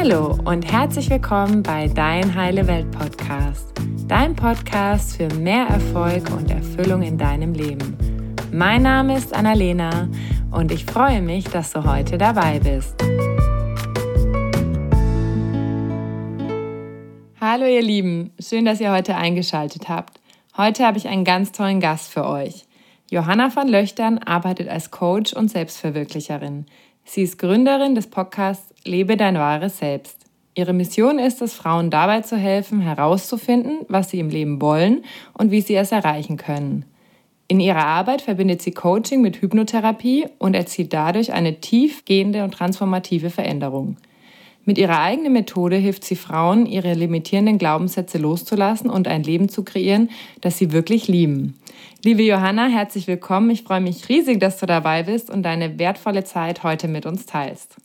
Hallo und herzlich willkommen bei Dein Heile Welt Podcast, dein Podcast für mehr Erfolg und Erfüllung in deinem Leben. Mein Name ist Annalena und ich freue mich, dass du heute dabei bist. Hallo ihr Lieben, schön, dass ihr heute eingeschaltet habt. Heute habe ich einen ganz tollen Gast für euch. Johanna von Löchtern arbeitet als Coach und Selbstverwirklicherin. Sie ist Gründerin des Podcasts Lebe dein wahres Selbst. Ihre Mission ist es, Frauen dabei zu helfen, herauszufinden, was sie im Leben wollen und wie sie es erreichen können. In ihrer Arbeit verbindet sie Coaching mit Hypnotherapie und erzielt dadurch eine tiefgehende und transformative Veränderung. Mit ihrer eigenen Methode hilft sie Frauen, ihre limitierenden Glaubenssätze loszulassen und ein Leben zu kreieren, das sie wirklich lieben. Liebe Johanna, herzlich willkommen. Ich freue mich riesig, dass du dabei bist und deine wertvolle Zeit heute mit uns teilst.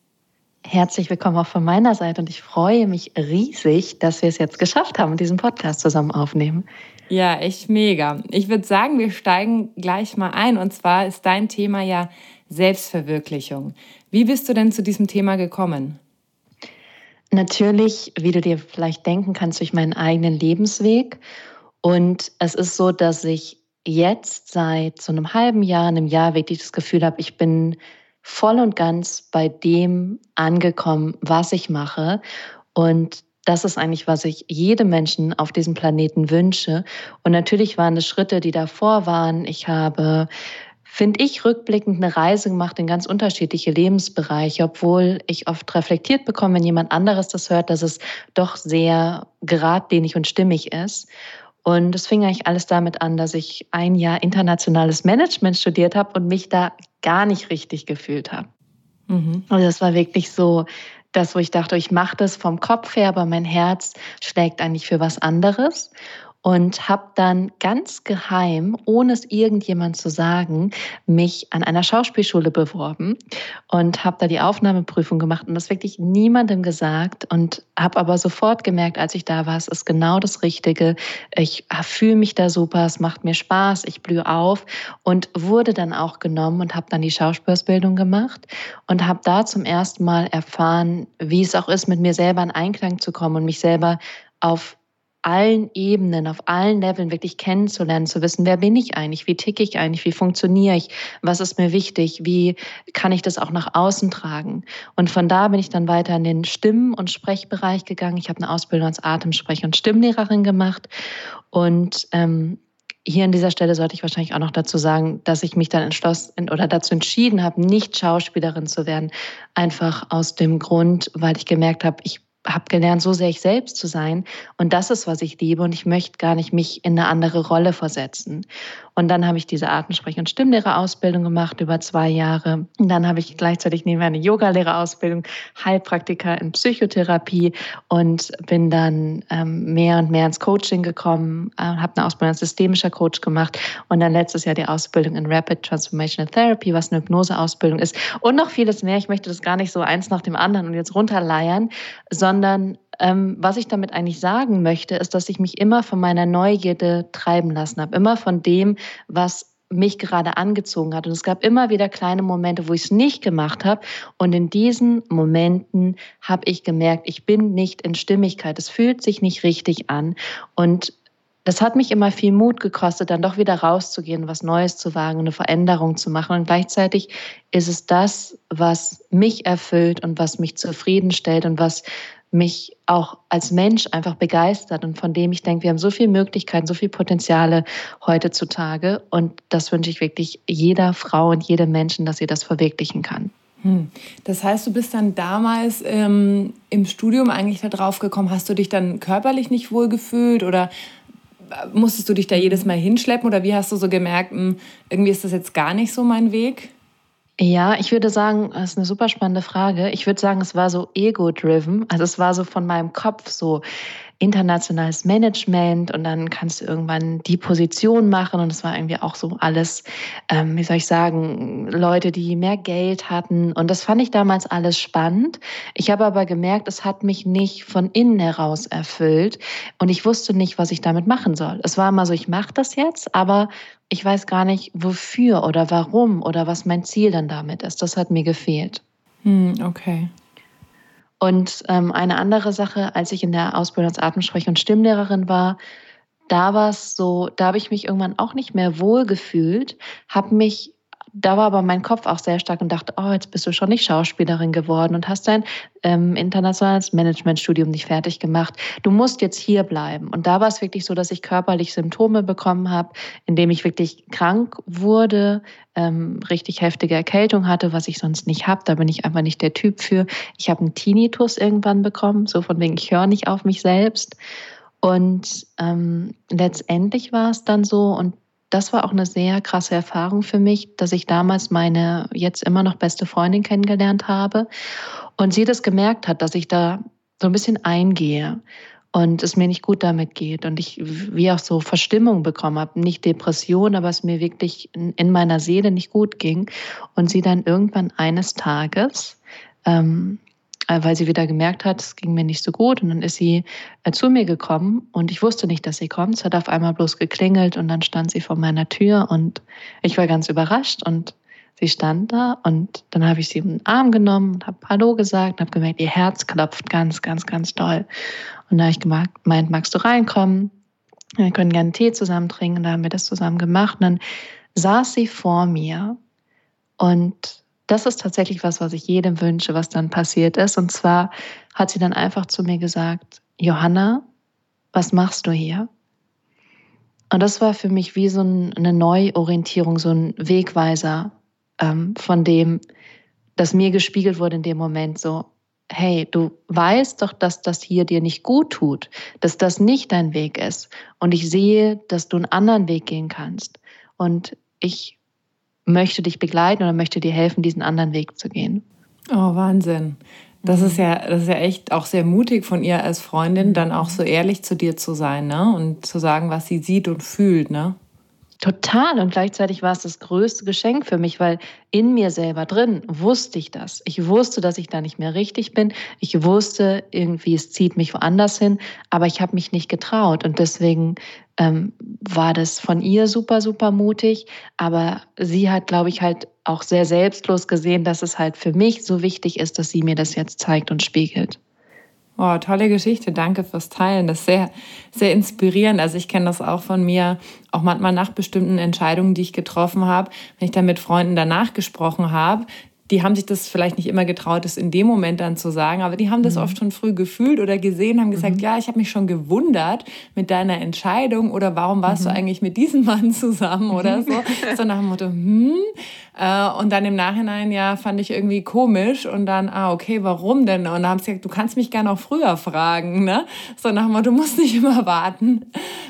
Herzlich willkommen auch von meiner Seite und ich freue mich riesig, dass wir es jetzt geschafft haben und diesen Podcast zusammen aufnehmen. Ja, echt mega. Ich würde sagen, wir steigen gleich mal ein und zwar ist dein Thema ja Selbstverwirklichung. Wie bist du denn zu diesem Thema gekommen? Natürlich, wie du dir vielleicht denken kannst, durch meinen eigenen Lebensweg. Und es ist so, dass ich jetzt seit so einem halben Jahr, einem Jahr wirklich das Gefühl habe, ich bin voll und ganz bei dem angekommen, was ich mache. Und das ist eigentlich, was ich jedem Menschen auf diesem Planeten wünsche. Und natürlich waren es Schritte, die davor waren. Ich habe finde ich, rückblickend eine Reise gemacht in ganz unterschiedliche Lebensbereiche, obwohl ich oft reflektiert bekomme, wenn jemand anderes das hört, dass es doch sehr geradlinig und stimmig ist. Und es fing eigentlich alles damit an, dass ich ein Jahr internationales Management studiert habe und mich da gar nicht richtig gefühlt habe. Mhm. Also das war wirklich so das, wo ich dachte, ich mache das vom Kopf her, aber mein Herz schlägt eigentlich für was anderes und habe dann ganz geheim, ohne es irgendjemand zu sagen, mich an einer Schauspielschule beworben und habe da die Aufnahmeprüfung gemacht und das wirklich niemandem gesagt und habe aber sofort gemerkt, als ich da war, es ist genau das Richtige. Ich fühle mich da super, es macht mir Spaß, ich blühe auf und wurde dann auch genommen und habe dann die Schauspielausbildung gemacht und habe da zum ersten Mal erfahren, wie es auch ist, mit mir selber in Einklang zu kommen und mich selber auf allen Ebenen, auf allen Leveln wirklich kennenzulernen, zu wissen, wer bin ich eigentlich, wie ticke ich eigentlich, wie funktioniere ich, was ist mir wichtig, wie kann ich das auch nach außen tragen. Und von da bin ich dann weiter in den Stimmen- und Sprechbereich gegangen. Ich habe eine Ausbildung als Atemsprech- und Stimmlehrerin gemacht. Und ähm, hier an dieser Stelle sollte ich wahrscheinlich auch noch dazu sagen, dass ich mich dann entschlossen oder dazu entschieden habe, nicht Schauspielerin zu werden. Einfach aus dem Grund, weil ich gemerkt habe, ich habe gelernt, so sehr ich selbst zu sein. Und das ist, was ich liebe. Und ich möchte gar nicht mich in eine andere Rolle versetzen. Und dann habe ich diese Artensprech- und Stimmlehrerausbildung gemacht über zwei Jahre. Und dann habe ich gleichzeitig neben eine Yogalehrerausbildung, Heilpraktiker in Psychotherapie und bin dann ähm, mehr und mehr ins Coaching gekommen, äh, habe eine Ausbildung als systemischer Coach gemacht und dann letztes Jahr die Ausbildung in Rapid Transformational Therapy, was eine Hypnoseausbildung ist und noch vieles mehr. Ich möchte das gar nicht so eins nach dem anderen und jetzt runterleiern, sondern ähm, was ich damit eigentlich sagen möchte, ist, dass ich mich immer von meiner Neugierde treiben lassen habe, immer von dem, was mich gerade angezogen hat. Und es gab immer wieder kleine Momente, wo ich es nicht gemacht habe. Und in diesen Momenten habe ich gemerkt, ich bin nicht in Stimmigkeit. Es fühlt sich nicht richtig an. Und das hat mich immer viel Mut gekostet, dann doch wieder rauszugehen, was Neues zu wagen, eine Veränderung zu machen. Und gleichzeitig ist es das, was mich erfüllt und was mich zufriedenstellt und was mich auch als Mensch einfach begeistert und von dem ich denke, wir haben so viele Möglichkeiten, so viele Potenziale heutzutage und das wünsche ich wirklich jeder Frau und jedem Menschen, dass sie das verwirklichen kann. Hm. Das heißt, du bist dann damals ähm, im Studium eigentlich da drauf gekommen, hast du dich dann körperlich nicht wohl gefühlt oder musstest du dich da jedes Mal hinschleppen oder wie hast du so gemerkt, hm, irgendwie ist das jetzt gar nicht so mein Weg? Ja, ich würde sagen, das ist eine super spannende Frage. Ich würde sagen, es war so ego-driven. Also es war so von meinem Kopf so, internationales Management und dann kannst du irgendwann die Position machen und es war irgendwie auch so alles, ähm, wie soll ich sagen, Leute, die mehr Geld hatten und das fand ich damals alles spannend. Ich habe aber gemerkt, es hat mich nicht von innen heraus erfüllt und ich wusste nicht, was ich damit machen soll. Es war immer so, ich mache das jetzt, aber ich weiß gar nicht, wofür oder warum oder was mein Ziel dann damit ist. Das hat mir gefehlt. Hm, okay. Und ähm, eine andere Sache, als ich in der Ausbildung als Atemsprech- und Stimmlehrerin war, da war es so, da habe ich mich irgendwann auch nicht mehr wohl gefühlt, habe mich da war aber mein Kopf auch sehr stark und dachte, oh, jetzt bist du schon nicht Schauspielerin geworden und hast dein ähm, internationales Managementstudium nicht fertig gemacht. Du musst jetzt hier bleiben. Und da war es wirklich so, dass ich körperlich Symptome bekommen habe, indem ich wirklich krank wurde, ähm, richtig heftige Erkältung hatte, was ich sonst nicht habe. Da bin ich einfach nicht der Typ für. Ich habe einen Tinnitus irgendwann bekommen, so von wegen, ich höre nicht auf mich selbst. Und ähm, letztendlich war es dann so, und das war auch eine sehr krasse Erfahrung für mich, dass ich damals meine jetzt immer noch beste Freundin kennengelernt habe und sie das gemerkt hat, dass ich da so ein bisschen eingehe und es mir nicht gut damit geht und ich wie auch so Verstimmung bekommen habe, nicht Depression, aber es mir wirklich in meiner Seele nicht gut ging und sie dann irgendwann eines Tages ähm, äh, weil sie wieder gemerkt hat, es ging mir nicht so gut. Und dann ist sie äh, zu mir gekommen und ich wusste nicht, dass sie kommt. Es hat auf einmal bloß geklingelt und dann stand sie vor meiner Tür und ich war ganz überrascht und sie stand da und dann habe ich sie in den Arm genommen und habe Hallo gesagt und habe gemerkt, ihr Herz klopft ganz, ganz, ganz doll. Und da habe ich gemeint, magst du reinkommen? Wir können gerne Tee zusammen trinken. Und da haben wir das zusammen gemacht. Und dann saß sie vor mir und das ist tatsächlich was, was ich jedem wünsche, was dann passiert ist. Und zwar hat sie dann einfach zu mir gesagt, Johanna, was machst du hier? Und das war für mich wie so eine Neuorientierung, so ein Wegweiser ähm, von dem, das mir gespiegelt wurde in dem Moment so, hey, du weißt doch, dass das hier dir nicht gut tut, dass das nicht dein Weg ist. Und ich sehe, dass du einen anderen Weg gehen kannst. Und ich möchte dich begleiten oder möchte dir helfen, diesen anderen Weg zu gehen. Oh, Wahnsinn. Das ist ja, das ist ja echt auch sehr mutig von ihr als Freundin, dann auch so ehrlich zu dir zu sein, ne? Und zu sagen, was sie sieht und fühlt, ne? Total. Und gleichzeitig war es das größte Geschenk für mich, weil in mir selber drin wusste ich das. Ich wusste, dass ich da nicht mehr richtig bin. Ich wusste irgendwie, es zieht mich woanders hin, aber ich habe mich nicht getraut. Und deswegen ähm, war das von ihr super, super mutig. Aber sie hat, glaube ich, halt auch sehr selbstlos gesehen, dass es halt für mich so wichtig ist, dass sie mir das jetzt zeigt und spiegelt. Oh, tolle Geschichte. Danke fürs Teilen. Das ist sehr, sehr inspirierend. Also ich kenne das auch von mir, auch manchmal nach bestimmten Entscheidungen, die ich getroffen habe, wenn ich dann mit Freunden danach gesprochen habe, die haben sich das vielleicht nicht immer getraut, das in dem Moment dann zu sagen, aber die haben das mhm. oft schon früh gefühlt oder gesehen, haben gesagt, mhm. ja, ich habe mich schon gewundert mit deiner Entscheidung oder warum warst mhm. du eigentlich mit diesem Mann zusammen oder so. so nach dem Motto, hm. Äh, und dann im Nachhinein, ja, fand ich irgendwie komisch und dann, ah, okay, warum denn? Und dann haben sie gesagt, du kannst mich gerne auch früher fragen, ne? So nach dem Motto, du musst nicht immer warten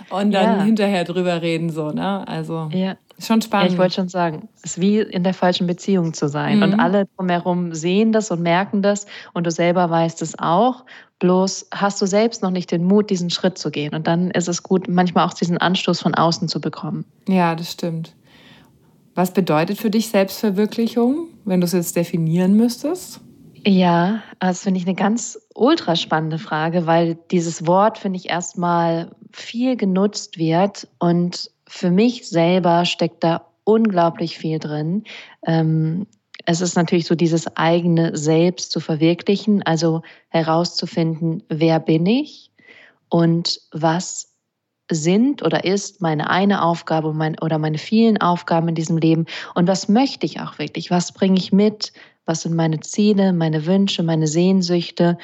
und dann ja. hinterher drüber reden, so, ne? Also. Ja. Schon spannend. Ja, ich wollte schon sagen, es ist wie in der falschen Beziehung zu sein. Mhm. Und alle drumherum sehen das und merken das und du selber weißt es auch. Bloß hast du selbst noch nicht den Mut, diesen Schritt zu gehen. Und dann ist es gut, manchmal auch diesen Anstoß von außen zu bekommen. Ja, das stimmt. Was bedeutet für dich Selbstverwirklichung, wenn du es jetzt definieren müsstest? Ja, das finde ich eine ganz ultra spannende Frage, weil dieses Wort, finde ich, erstmal viel genutzt wird und für mich selber steckt da unglaublich viel drin. Ähm, es ist natürlich so dieses eigene Selbst zu verwirklichen, also herauszufinden, wer bin ich und was sind oder ist meine eine Aufgabe mein, oder meine vielen Aufgaben in diesem Leben und was möchte ich auch wirklich, was bringe ich mit, was sind meine Ziele, meine Wünsche, meine Sehnsüchte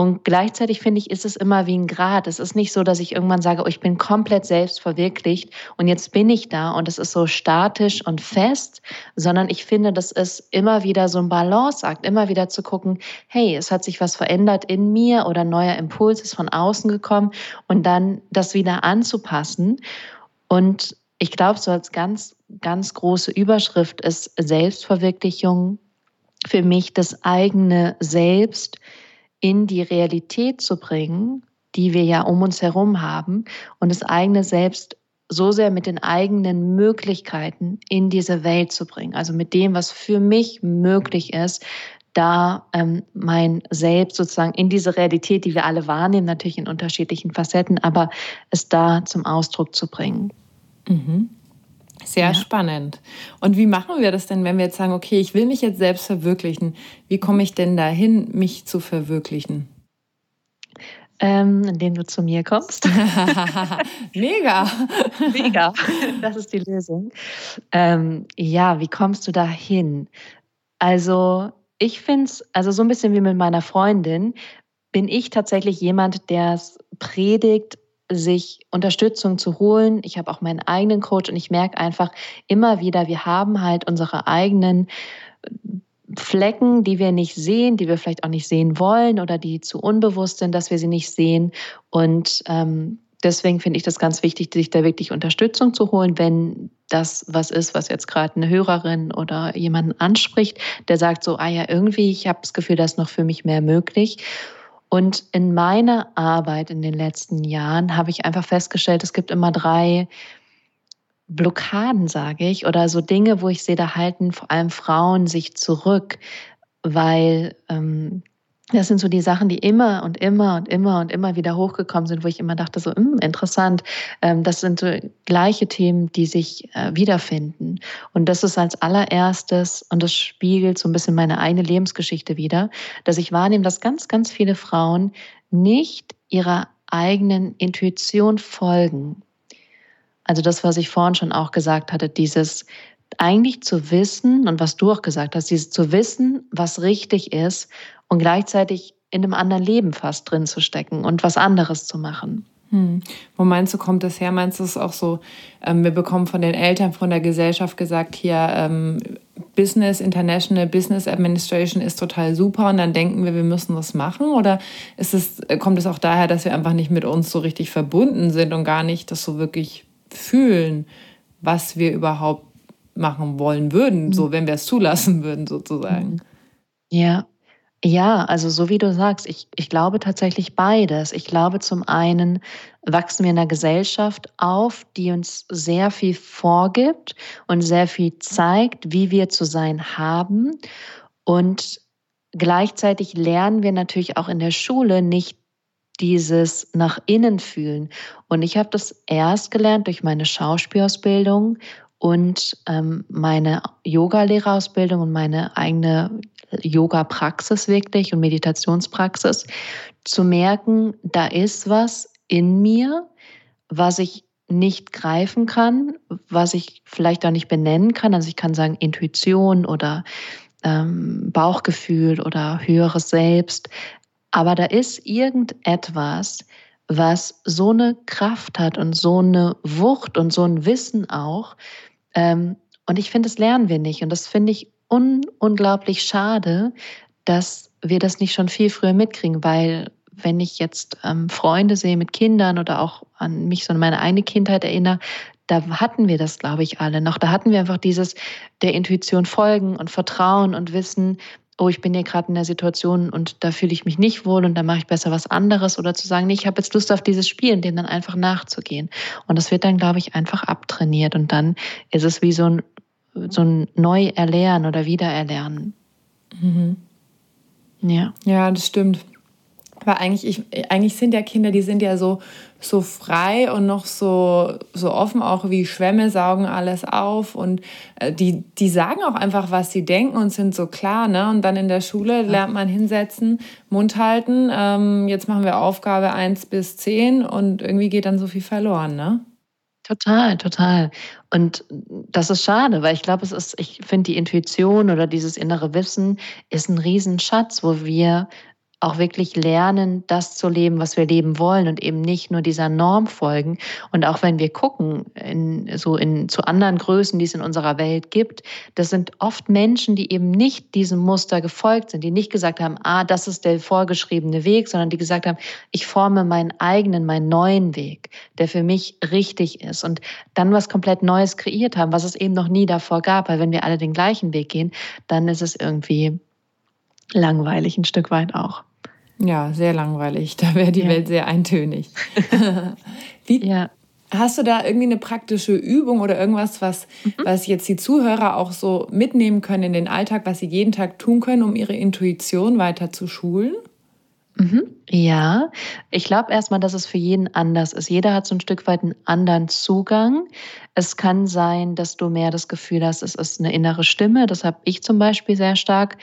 und gleichzeitig finde ich, ist es immer wie ein Grad. Es ist nicht so, dass ich irgendwann sage, oh, ich bin komplett selbst verwirklicht und jetzt bin ich da und es ist so statisch und fest, sondern ich finde, das ist immer wieder so ein Balanceakt, immer wieder zu gucken, hey, es hat sich was verändert in mir oder ein neuer Impuls ist von außen gekommen und dann das wieder anzupassen. Und ich glaube, so als ganz, ganz große Überschrift ist Selbstverwirklichung für mich das eigene Selbst in die Realität zu bringen, die wir ja um uns herum haben und das eigene Selbst so sehr mit den eigenen Möglichkeiten in diese Welt zu bringen. Also mit dem, was für mich möglich ist, da ähm, mein Selbst sozusagen in diese Realität, die wir alle wahrnehmen, natürlich in unterschiedlichen Facetten, aber es da zum Ausdruck zu bringen. Mhm. Sehr ja. spannend. Und wie machen wir das denn, wenn wir jetzt sagen, okay, ich will mich jetzt selbst verwirklichen? Wie komme ich denn dahin, mich zu verwirklichen? Ähm, indem du zu mir kommst. Mega. Mega. Das ist die Lösung. Ähm, ja, wie kommst du dahin? Also, ich finde es, also so ein bisschen wie mit meiner Freundin, bin ich tatsächlich jemand, der es predigt, sich Unterstützung zu holen. Ich habe auch meinen eigenen Coach und ich merke einfach immer wieder, wir haben halt unsere eigenen Flecken, die wir nicht sehen, die wir vielleicht auch nicht sehen wollen oder die zu unbewusst sind, dass wir sie nicht sehen. Und ähm, deswegen finde ich das ganz wichtig, sich da wirklich Unterstützung zu holen, wenn das was ist, was jetzt gerade eine Hörerin oder jemanden anspricht, der sagt so, ah ja, irgendwie, ich habe das Gefühl, da ist noch für mich mehr möglich. Und in meiner Arbeit in den letzten Jahren habe ich einfach festgestellt, es gibt immer drei Blockaden, sage ich, oder so Dinge, wo ich sehe, da halten vor allem Frauen sich zurück, weil ähm, das sind so die Sachen, die immer und immer und immer und immer wieder hochgekommen sind, wo ich immer dachte, so hm, interessant, ähm, das sind so gleiche Themen, die sich äh, wiederfinden. Und das ist als allererstes, und das spiegelt so ein bisschen meine eigene Lebensgeschichte wieder, dass ich wahrnehme, dass ganz, ganz viele Frauen nicht ihrer eigenen Intuition folgen. Also das, was ich vorhin schon auch gesagt hatte, dieses eigentlich zu wissen und was du auch gesagt hast, dieses zu wissen, was richtig ist und gleichzeitig in einem anderen Leben fast drin zu stecken und was anderes zu machen. Hm. Wo meinst du, kommt das her? Meinst du es auch so, ähm, wir bekommen von den Eltern, von der Gesellschaft gesagt, hier ähm, Business, International Business Administration ist total super und dann denken wir, wir müssen das machen? Oder ist es, kommt es auch daher, dass wir einfach nicht mit uns so richtig verbunden sind und gar nicht das so wirklich fühlen, was wir überhaupt machen wollen würden, mhm. so wenn wir es zulassen würden, sozusagen. Ja. Ja, also so wie du sagst, ich, ich glaube tatsächlich beides. Ich glaube zum einen wachsen wir in einer Gesellschaft auf, die uns sehr viel vorgibt und sehr viel zeigt, wie wir zu sein haben. Und gleichzeitig lernen wir natürlich auch in der Schule nicht dieses nach innen fühlen. Und ich habe das erst gelernt durch meine Schauspielausbildung und ähm, meine Yoga-Lehrerausbildung und meine eigene Yoga-Praxis wirklich und Meditationspraxis, zu merken, da ist was in mir, was ich nicht greifen kann, was ich vielleicht auch nicht benennen kann. Also ich kann sagen Intuition oder ähm, Bauchgefühl oder höheres Selbst, aber da ist irgendetwas, was so eine Kraft hat und so eine Wucht und so ein Wissen auch. Ähm, und ich finde, das lernen wir nicht. Und das finde ich un unglaublich schade, dass wir das nicht schon viel früher mitkriegen, weil wenn ich jetzt ähm, Freunde sehe mit Kindern oder auch an mich so an meine eine Kindheit erinnere, da hatten wir das, glaube ich, alle noch. Da hatten wir einfach dieses der Intuition folgen und Vertrauen und wissen, oh, ich bin hier gerade in der Situation und da fühle ich mich nicht wohl und da mache ich besser was anderes oder zu sagen, nee, ich habe jetzt Lust auf dieses Spiel und dem dann einfach nachzugehen. Und das wird dann, glaube ich, einfach abtrainiert und dann ist es wie so ein, so ein Neuerlernen oder Wiedererlernen. Mhm. Ja. Ja, das stimmt. Weil eigentlich, ich, eigentlich sind ja Kinder, die sind ja so, so frei und noch so, so offen, auch wie Schwämme saugen alles auf und äh, die, die sagen auch einfach, was sie denken und sind so klar. Ne? Und dann in der Schule lernt man hinsetzen, Mund halten, ähm, jetzt machen wir Aufgabe 1 bis 10 und irgendwie geht dann so viel verloren. Ne? Total, total. Und das ist schade, weil ich glaube, es ist, ich finde, die Intuition oder dieses innere Wissen ist ein Riesenschatz, wo wir auch wirklich lernen, das zu leben, was wir leben wollen und eben nicht nur dieser Norm folgen. Und auch wenn wir gucken, in, so in, zu anderen Größen, die es in unserer Welt gibt, das sind oft Menschen, die eben nicht diesem Muster gefolgt sind, die nicht gesagt haben, ah, das ist der vorgeschriebene Weg, sondern die gesagt haben, ich forme meinen eigenen, meinen neuen Weg, der für mich richtig ist und dann was komplett Neues kreiert haben, was es eben noch nie davor gab, weil wenn wir alle den gleichen Weg gehen, dann ist es irgendwie langweilig ein Stück weit auch. Ja, sehr langweilig. Da wäre die ja. Welt sehr eintönig. Wie, ja. Hast du da irgendwie eine praktische Übung oder irgendwas, was, mhm. was jetzt die Zuhörer auch so mitnehmen können in den Alltag, was sie jeden Tag tun können, um ihre Intuition weiter zu schulen? Mhm. Ja, ich glaube erstmal, dass es für jeden anders ist. Jeder hat so ein Stück weit einen anderen Zugang. Es kann sein, dass du mehr das Gefühl hast, es ist eine innere Stimme. Das habe ich zum Beispiel sehr stark,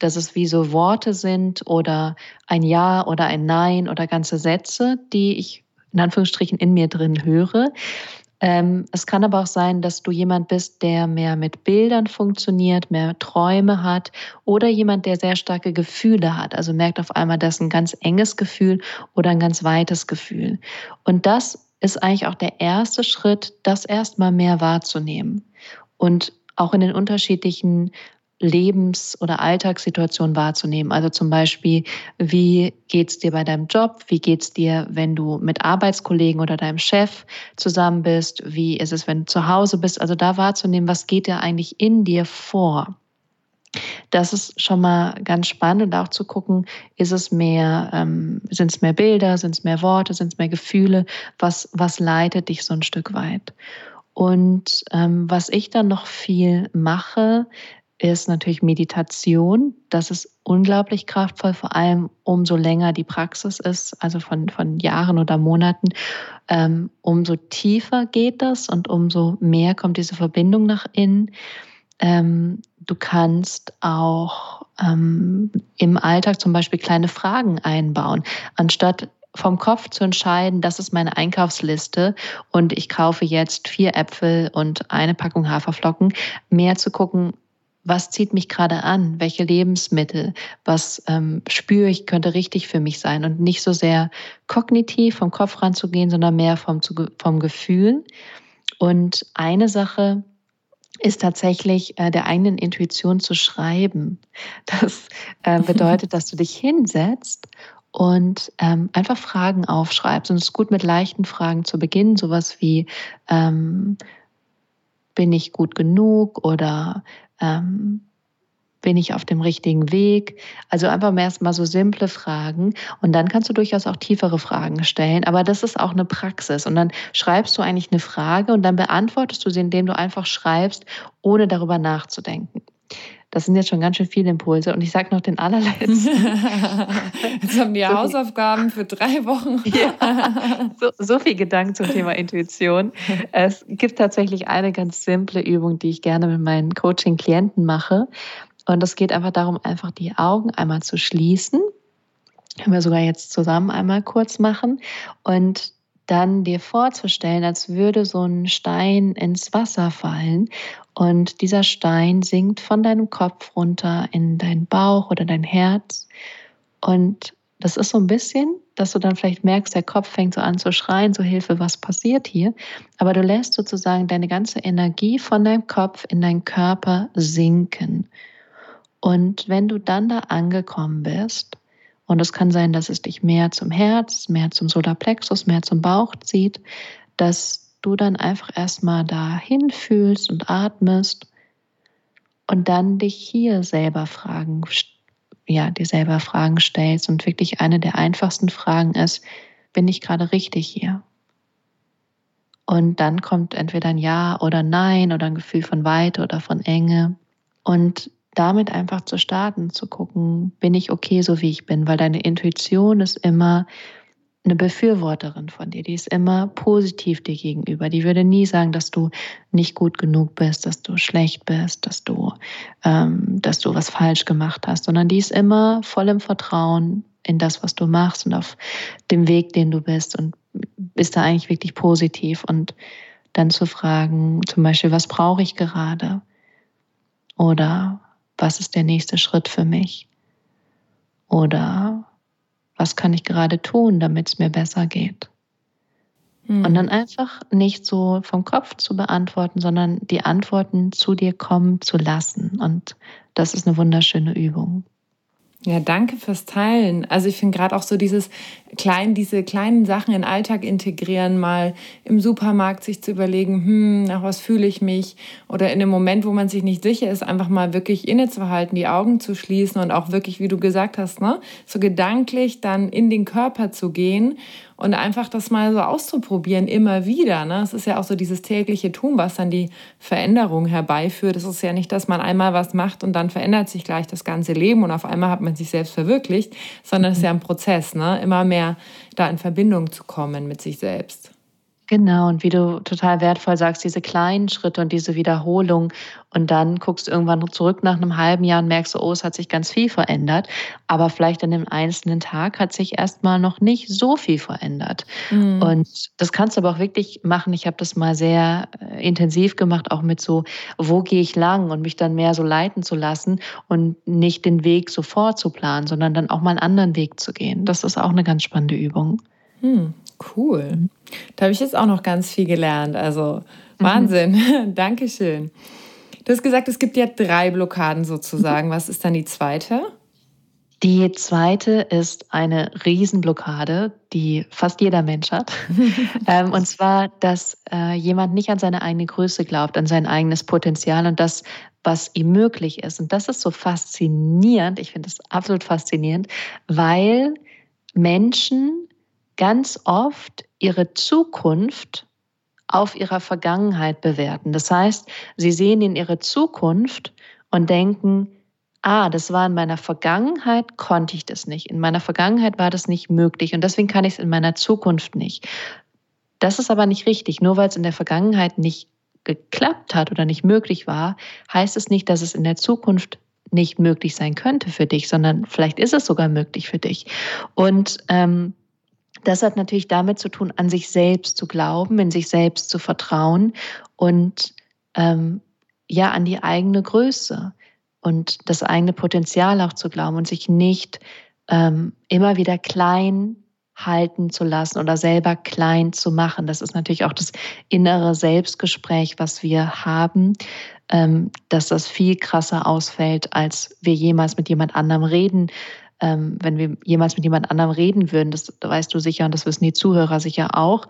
dass es wie so Worte sind oder ein Ja oder ein Nein oder ganze Sätze, die ich in Anführungsstrichen in mir drin höre. Ähm, es kann aber auch sein, dass du jemand bist, der mehr mit Bildern funktioniert, mehr Träume hat oder jemand, der sehr starke Gefühle hat. Also merkt auf einmal, das ist ein ganz enges Gefühl oder ein ganz weites Gefühl. Und das ist eigentlich auch der erste Schritt, das erstmal mehr wahrzunehmen. Und auch in den unterschiedlichen Lebens- oder Alltagssituation wahrzunehmen. Also zum Beispiel, wie geht's dir bei deinem Job? Wie geht's dir, wenn du mit Arbeitskollegen oder deinem Chef zusammen bist? Wie ist es, wenn du zu Hause bist? Also da wahrzunehmen, was geht dir eigentlich in dir vor? Das ist schon mal ganz spannend auch zu gucken, ist es mehr, ähm, sind es mehr Bilder, sind es mehr Worte, sind es mehr Gefühle? Was, was leitet dich so ein Stück weit? Und ähm, was ich dann noch viel mache, ist natürlich Meditation. Das ist unglaublich kraftvoll, vor allem umso länger die Praxis ist, also von, von Jahren oder Monaten, ähm, umso tiefer geht das und umso mehr kommt diese Verbindung nach innen. Ähm, du kannst auch ähm, im Alltag zum Beispiel kleine Fragen einbauen, anstatt vom Kopf zu entscheiden, das ist meine Einkaufsliste und ich kaufe jetzt vier Äpfel und eine Packung Haferflocken, mehr zu gucken, was zieht mich gerade an, welche Lebensmittel, was ähm, spüre ich, könnte richtig für mich sein und nicht so sehr kognitiv vom Kopf ranzugehen, sondern mehr vom, vom Gefühl. Und eine Sache ist tatsächlich äh, der eigenen Intuition zu schreiben. Das äh, bedeutet, dass du dich hinsetzt und ähm, einfach Fragen aufschreibst. Und es ist gut mit leichten Fragen zu beginnen, sowas wie ähm, bin ich gut genug oder ähm, bin ich auf dem richtigen Weg? Also einfach erstmal so simple Fragen und dann kannst du durchaus auch tiefere Fragen stellen. Aber das ist auch eine Praxis und dann schreibst du eigentlich eine Frage und dann beantwortest du sie, indem du einfach schreibst, ohne darüber nachzudenken. Das sind jetzt schon ganz schön viele Impulse. Und ich sage noch den allerletzten. jetzt haben die so Hausaufgaben für drei Wochen. ja, so, so viel Gedanken zum Thema Intuition. Es gibt tatsächlich eine ganz simple Übung, die ich gerne mit meinen Coaching-Klienten mache. Und es geht einfach darum, einfach die Augen einmal zu schließen. Können wir sogar jetzt zusammen einmal kurz machen. Und dann dir vorzustellen, als würde so ein Stein ins Wasser fallen und dieser Stein sinkt von deinem Kopf runter in deinen Bauch oder dein Herz. Und das ist so ein bisschen, dass du dann vielleicht merkst, der Kopf fängt so an zu schreien, so Hilfe, was passiert hier? Aber du lässt sozusagen deine ganze Energie von deinem Kopf in deinen Körper sinken. Und wenn du dann da angekommen bist, und es kann sein, dass es dich mehr zum Herz, mehr zum Solarplexus, mehr zum Bauch zieht, dass du dann einfach erstmal dahin fühlst und atmest und dann dich hier selber Fragen, ja, dir selber Fragen stellst. Und wirklich eine der einfachsten Fragen ist, bin ich gerade richtig hier? Und dann kommt entweder ein Ja oder Nein oder ein Gefühl von Weite oder von Enge. Und damit einfach zu starten, zu gucken, bin ich okay, so wie ich bin, weil deine Intuition ist immer eine Befürworterin von dir, die ist immer positiv dir gegenüber. Die würde nie sagen, dass du nicht gut genug bist, dass du schlecht bist, dass du, ähm, dass du was falsch gemacht hast, sondern die ist immer voll im Vertrauen in das, was du machst und auf dem Weg, den du bist und bist da eigentlich wirklich positiv und dann zu fragen, zum Beispiel, was brauche ich gerade? Oder was ist der nächste Schritt für mich? Oder was kann ich gerade tun, damit es mir besser geht? Hm. Und dann einfach nicht so vom Kopf zu beantworten, sondern die Antworten zu dir kommen zu lassen. Und das ist eine wunderschöne Übung. Ja, danke fürs Teilen. Also ich finde gerade auch so dieses klein, diese kleinen Sachen in Alltag integrieren, mal im Supermarkt sich zu überlegen, hm, nach was fühle ich mich? Oder in dem Moment, wo man sich nicht sicher ist, einfach mal wirklich innezuhalten, die Augen zu schließen und auch wirklich, wie du gesagt hast, ne, so gedanklich dann in den Körper zu gehen und einfach das mal so auszuprobieren, immer wieder. Ne? Es ist ja auch so dieses tägliche Tun, was dann die Veränderung herbeiführt. Es ist ja nicht, dass man einmal was macht und dann verändert sich gleich das ganze Leben und auf einmal hat man sich selbst verwirklicht, sondern es ist ja ein Prozess, ne? immer mehr da in Verbindung zu kommen mit sich selbst. Genau, und wie du total wertvoll sagst, diese kleinen Schritte und diese Wiederholung. Und dann guckst du irgendwann zurück nach einem halben Jahr und merkst, oh, es hat sich ganz viel verändert. Aber vielleicht an dem einzelnen Tag hat sich erstmal noch nicht so viel verändert. Mhm. Und das kannst du aber auch wirklich machen. Ich habe das mal sehr äh, intensiv gemacht, auch mit so, wo gehe ich lang und mich dann mehr so leiten zu lassen und nicht den Weg sofort zu planen, sondern dann auch mal einen anderen Weg zu gehen. Das ist auch eine ganz spannende Übung. Hm, cool. Da habe ich jetzt auch noch ganz viel gelernt. Also mhm. Wahnsinn. Mhm. Dankeschön. Du hast gesagt, es gibt ja drei Blockaden sozusagen. Mhm. Was ist dann die zweite? Die zweite ist eine Riesenblockade, die fast jeder Mensch hat. ähm, und zwar, dass äh, jemand nicht an seine eigene Größe glaubt, an sein eigenes Potenzial und das, was ihm möglich ist. Und das ist so faszinierend. Ich finde das absolut faszinierend, weil Menschen ganz oft ihre Zukunft auf ihrer Vergangenheit bewerten. Das heißt, sie sehen in ihre Zukunft und denken, ah, das war in meiner Vergangenheit, konnte ich das nicht. In meiner Vergangenheit war das nicht möglich und deswegen kann ich es in meiner Zukunft nicht. Das ist aber nicht richtig. Nur weil es in der Vergangenheit nicht geklappt hat oder nicht möglich war, heißt es nicht, dass es in der Zukunft nicht möglich sein könnte für dich, sondern vielleicht ist es sogar möglich für dich. Und ähm, das hat natürlich damit zu tun, an sich selbst zu glauben, in sich selbst zu vertrauen und ähm, ja, an die eigene Größe und das eigene Potenzial auch zu glauben und sich nicht ähm, immer wieder klein halten zu lassen oder selber klein zu machen. Das ist natürlich auch das innere Selbstgespräch, was wir haben, ähm, dass das viel krasser ausfällt, als wir jemals mit jemand anderem reden ähm, wenn wir jemals mit jemand anderem reden würden, das weißt du sicher und das wissen die Zuhörer sicher auch.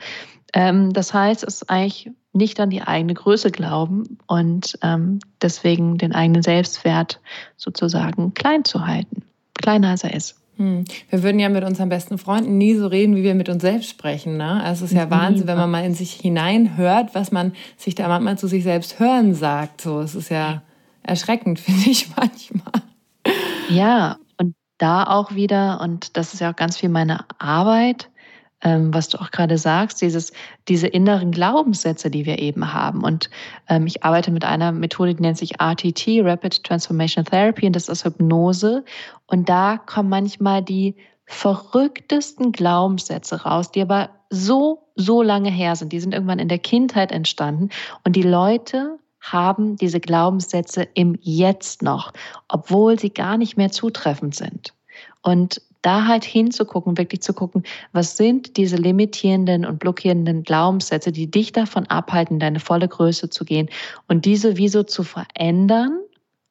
Ähm, das heißt, es ist eigentlich nicht an die eigene Größe glauben und ähm, deswegen den eigenen Selbstwert sozusagen klein zu halten, kleiner als er ist. Hm. Wir würden ja mit unseren besten Freunden nie so reden, wie wir mit uns selbst sprechen. Ne? Also es ist ja mhm. Wahnsinn, wenn man mal in sich hineinhört, was man sich da manchmal zu sich selbst hören sagt. So, es ist ja erschreckend, finde ich manchmal. Ja, da auch wieder, und das ist ja auch ganz viel meine Arbeit, ähm, was du auch gerade sagst, dieses, diese inneren Glaubenssätze, die wir eben haben. Und ähm, ich arbeite mit einer Methode, die nennt sich RTT, Rapid Transformation Therapy, und das ist Hypnose. Und da kommen manchmal die verrücktesten Glaubenssätze raus, die aber so, so lange her sind. Die sind irgendwann in der Kindheit entstanden. Und die Leute haben diese Glaubenssätze im Jetzt noch, obwohl sie gar nicht mehr zutreffend sind. Und da halt hinzugucken, wirklich zu gucken, was sind diese limitierenden und blockierenden Glaubenssätze, die dich davon abhalten, deine volle Größe zu gehen und diese wieso zu verändern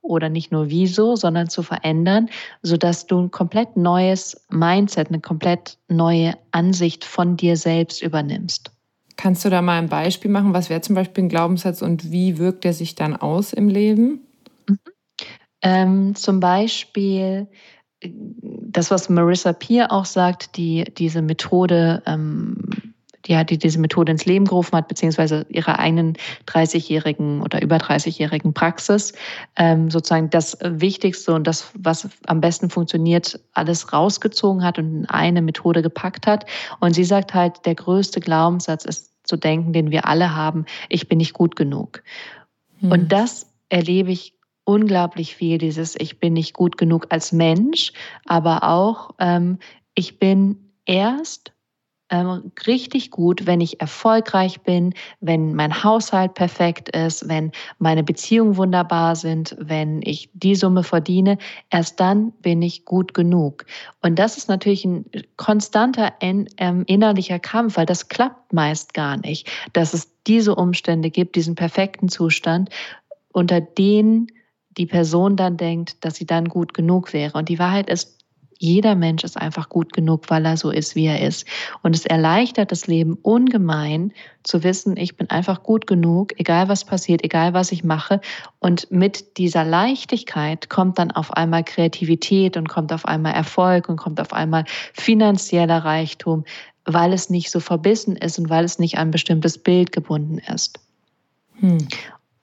oder nicht nur wieso, sondern zu verändern, sodass du ein komplett neues Mindset, eine komplett neue Ansicht von dir selbst übernimmst. Kannst du da mal ein Beispiel machen? Was wäre zum Beispiel ein Glaubenssatz und wie wirkt er sich dann aus im Leben? Mhm. Ähm, zum Beispiel das, was Marissa Peer auch sagt, die diese Methode, ähm, die, die diese Methode ins Leben gerufen hat, beziehungsweise ihrer eigenen 30-jährigen oder über 30-jährigen Praxis, ähm, sozusagen das Wichtigste und das, was am besten funktioniert, alles rausgezogen hat und in eine Methode gepackt hat. Und sie sagt halt, der größte Glaubenssatz ist zu denken, den wir alle haben, ich bin nicht gut genug. Mhm. Und das erlebe ich unglaublich viel, dieses Ich bin nicht gut genug als Mensch, aber auch ähm, ich bin erst ähm, richtig gut, wenn ich erfolgreich bin, wenn mein Haushalt perfekt ist, wenn meine Beziehungen wunderbar sind, wenn ich die Summe verdiene. Erst dann bin ich gut genug. Und das ist natürlich ein konstanter ähm, innerlicher Kampf, weil das klappt meist gar nicht, dass es diese Umstände gibt, diesen perfekten Zustand, unter denen die Person dann denkt, dass sie dann gut genug wäre. Und die Wahrheit ist, jeder Mensch ist einfach gut genug, weil er so ist, wie er ist. Und es erleichtert das Leben ungemein zu wissen, ich bin einfach gut genug, egal was passiert, egal was ich mache. Und mit dieser Leichtigkeit kommt dann auf einmal Kreativität und kommt auf einmal Erfolg und kommt auf einmal finanzieller Reichtum, weil es nicht so verbissen ist und weil es nicht an ein bestimmtes Bild gebunden ist. Hm.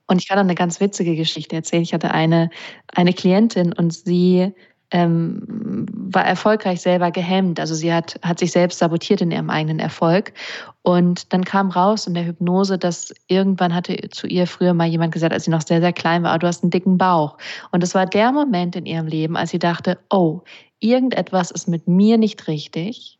Und ich kann eine ganz witzige Geschichte erzählen. Ich hatte eine, eine Klientin und sie ähm, war erfolgreich selber gehemmt. Also sie hat, hat sich selbst sabotiert in ihrem eigenen Erfolg. Und dann kam raus in der Hypnose, dass irgendwann hatte zu ihr früher mal jemand gesagt, als sie noch sehr, sehr klein war, oh, du hast einen dicken Bauch. Und es war der Moment in ihrem Leben, als sie dachte, oh, irgendetwas ist mit mir nicht richtig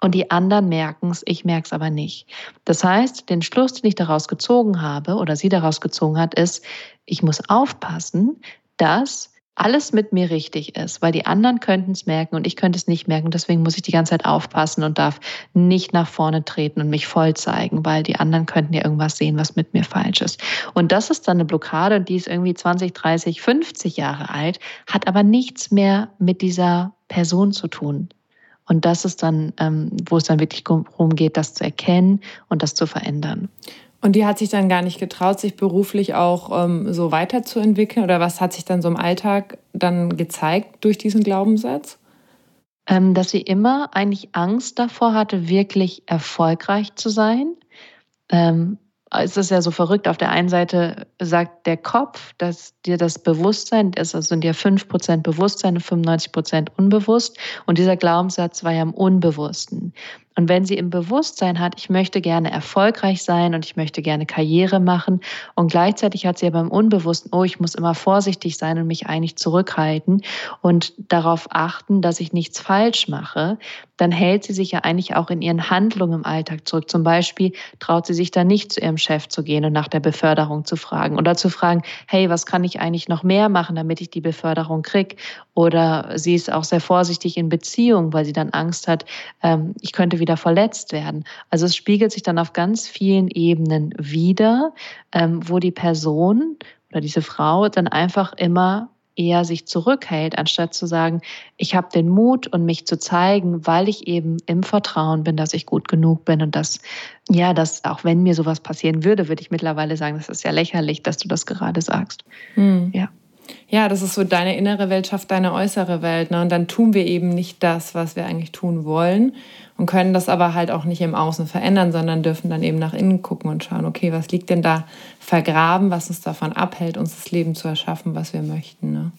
und die anderen merken es, ich merke es aber nicht. Das heißt, den Schluss, den ich daraus gezogen habe oder sie daraus gezogen hat, ist, ich muss aufpassen, dass alles mit mir richtig ist, weil die anderen könnten es merken und ich könnte es nicht merken. Deswegen muss ich die ganze Zeit aufpassen und darf nicht nach vorne treten und mich voll zeigen, weil die anderen könnten ja irgendwas sehen, was mit mir falsch ist. Und das ist dann eine Blockade und die ist irgendwie 20, 30, 50 Jahre alt, hat aber nichts mehr mit dieser Person zu tun. Und das ist dann, ähm, wo es dann wirklich darum geht, das zu erkennen und das zu verändern. Und die hat sich dann gar nicht getraut, sich beruflich auch ähm, so weiterzuentwickeln? Oder was hat sich dann so im Alltag dann gezeigt durch diesen Glaubenssatz? Ähm, dass sie immer eigentlich Angst davor hatte, wirklich erfolgreich zu sein. Ähm, es ist ja so verrückt. Auf der einen Seite sagt der Kopf, dass dir das Bewusstsein, es sind ja 5% Bewusstsein und 95% unbewusst. Und dieser Glaubenssatz war ja im Unbewussten. Und wenn sie im Bewusstsein hat, ich möchte gerne erfolgreich sein und ich möchte gerne Karriere machen und gleichzeitig hat sie aber im Unbewussten, oh, ich muss immer vorsichtig sein und mich eigentlich zurückhalten und darauf achten, dass ich nichts falsch mache, dann hält sie sich ja eigentlich auch in ihren Handlungen im Alltag zurück. Zum Beispiel traut sie sich dann nicht zu ihrem Chef zu gehen und nach der Beförderung zu fragen oder zu fragen, hey, was kann ich eigentlich noch mehr machen, damit ich die Beförderung kriege? Oder sie ist auch sehr vorsichtig in Beziehungen, weil sie dann Angst hat, ähm, ich könnte wieder verletzt werden. Also es spiegelt sich dann auf ganz vielen Ebenen wieder, ähm, wo die Person oder diese Frau dann einfach immer eher sich zurückhält, anstatt zu sagen, ich habe den Mut und mich zu zeigen, weil ich eben im Vertrauen bin, dass ich gut genug bin und dass, ja, dass auch wenn mir sowas passieren würde, würde ich mittlerweile sagen, das ist ja lächerlich, dass du das gerade sagst. Hm. Ja. Ja, das ist so deine innere Welt schafft deine äußere Welt. Ne? Und dann tun wir eben nicht das, was wir eigentlich tun wollen und können das aber halt auch nicht im Außen verändern, sondern dürfen dann eben nach innen gucken und schauen, okay, was liegt denn da vergraben, was uns davon abhält, uns das Leben zu erschaffen, was wir möchten. Ne?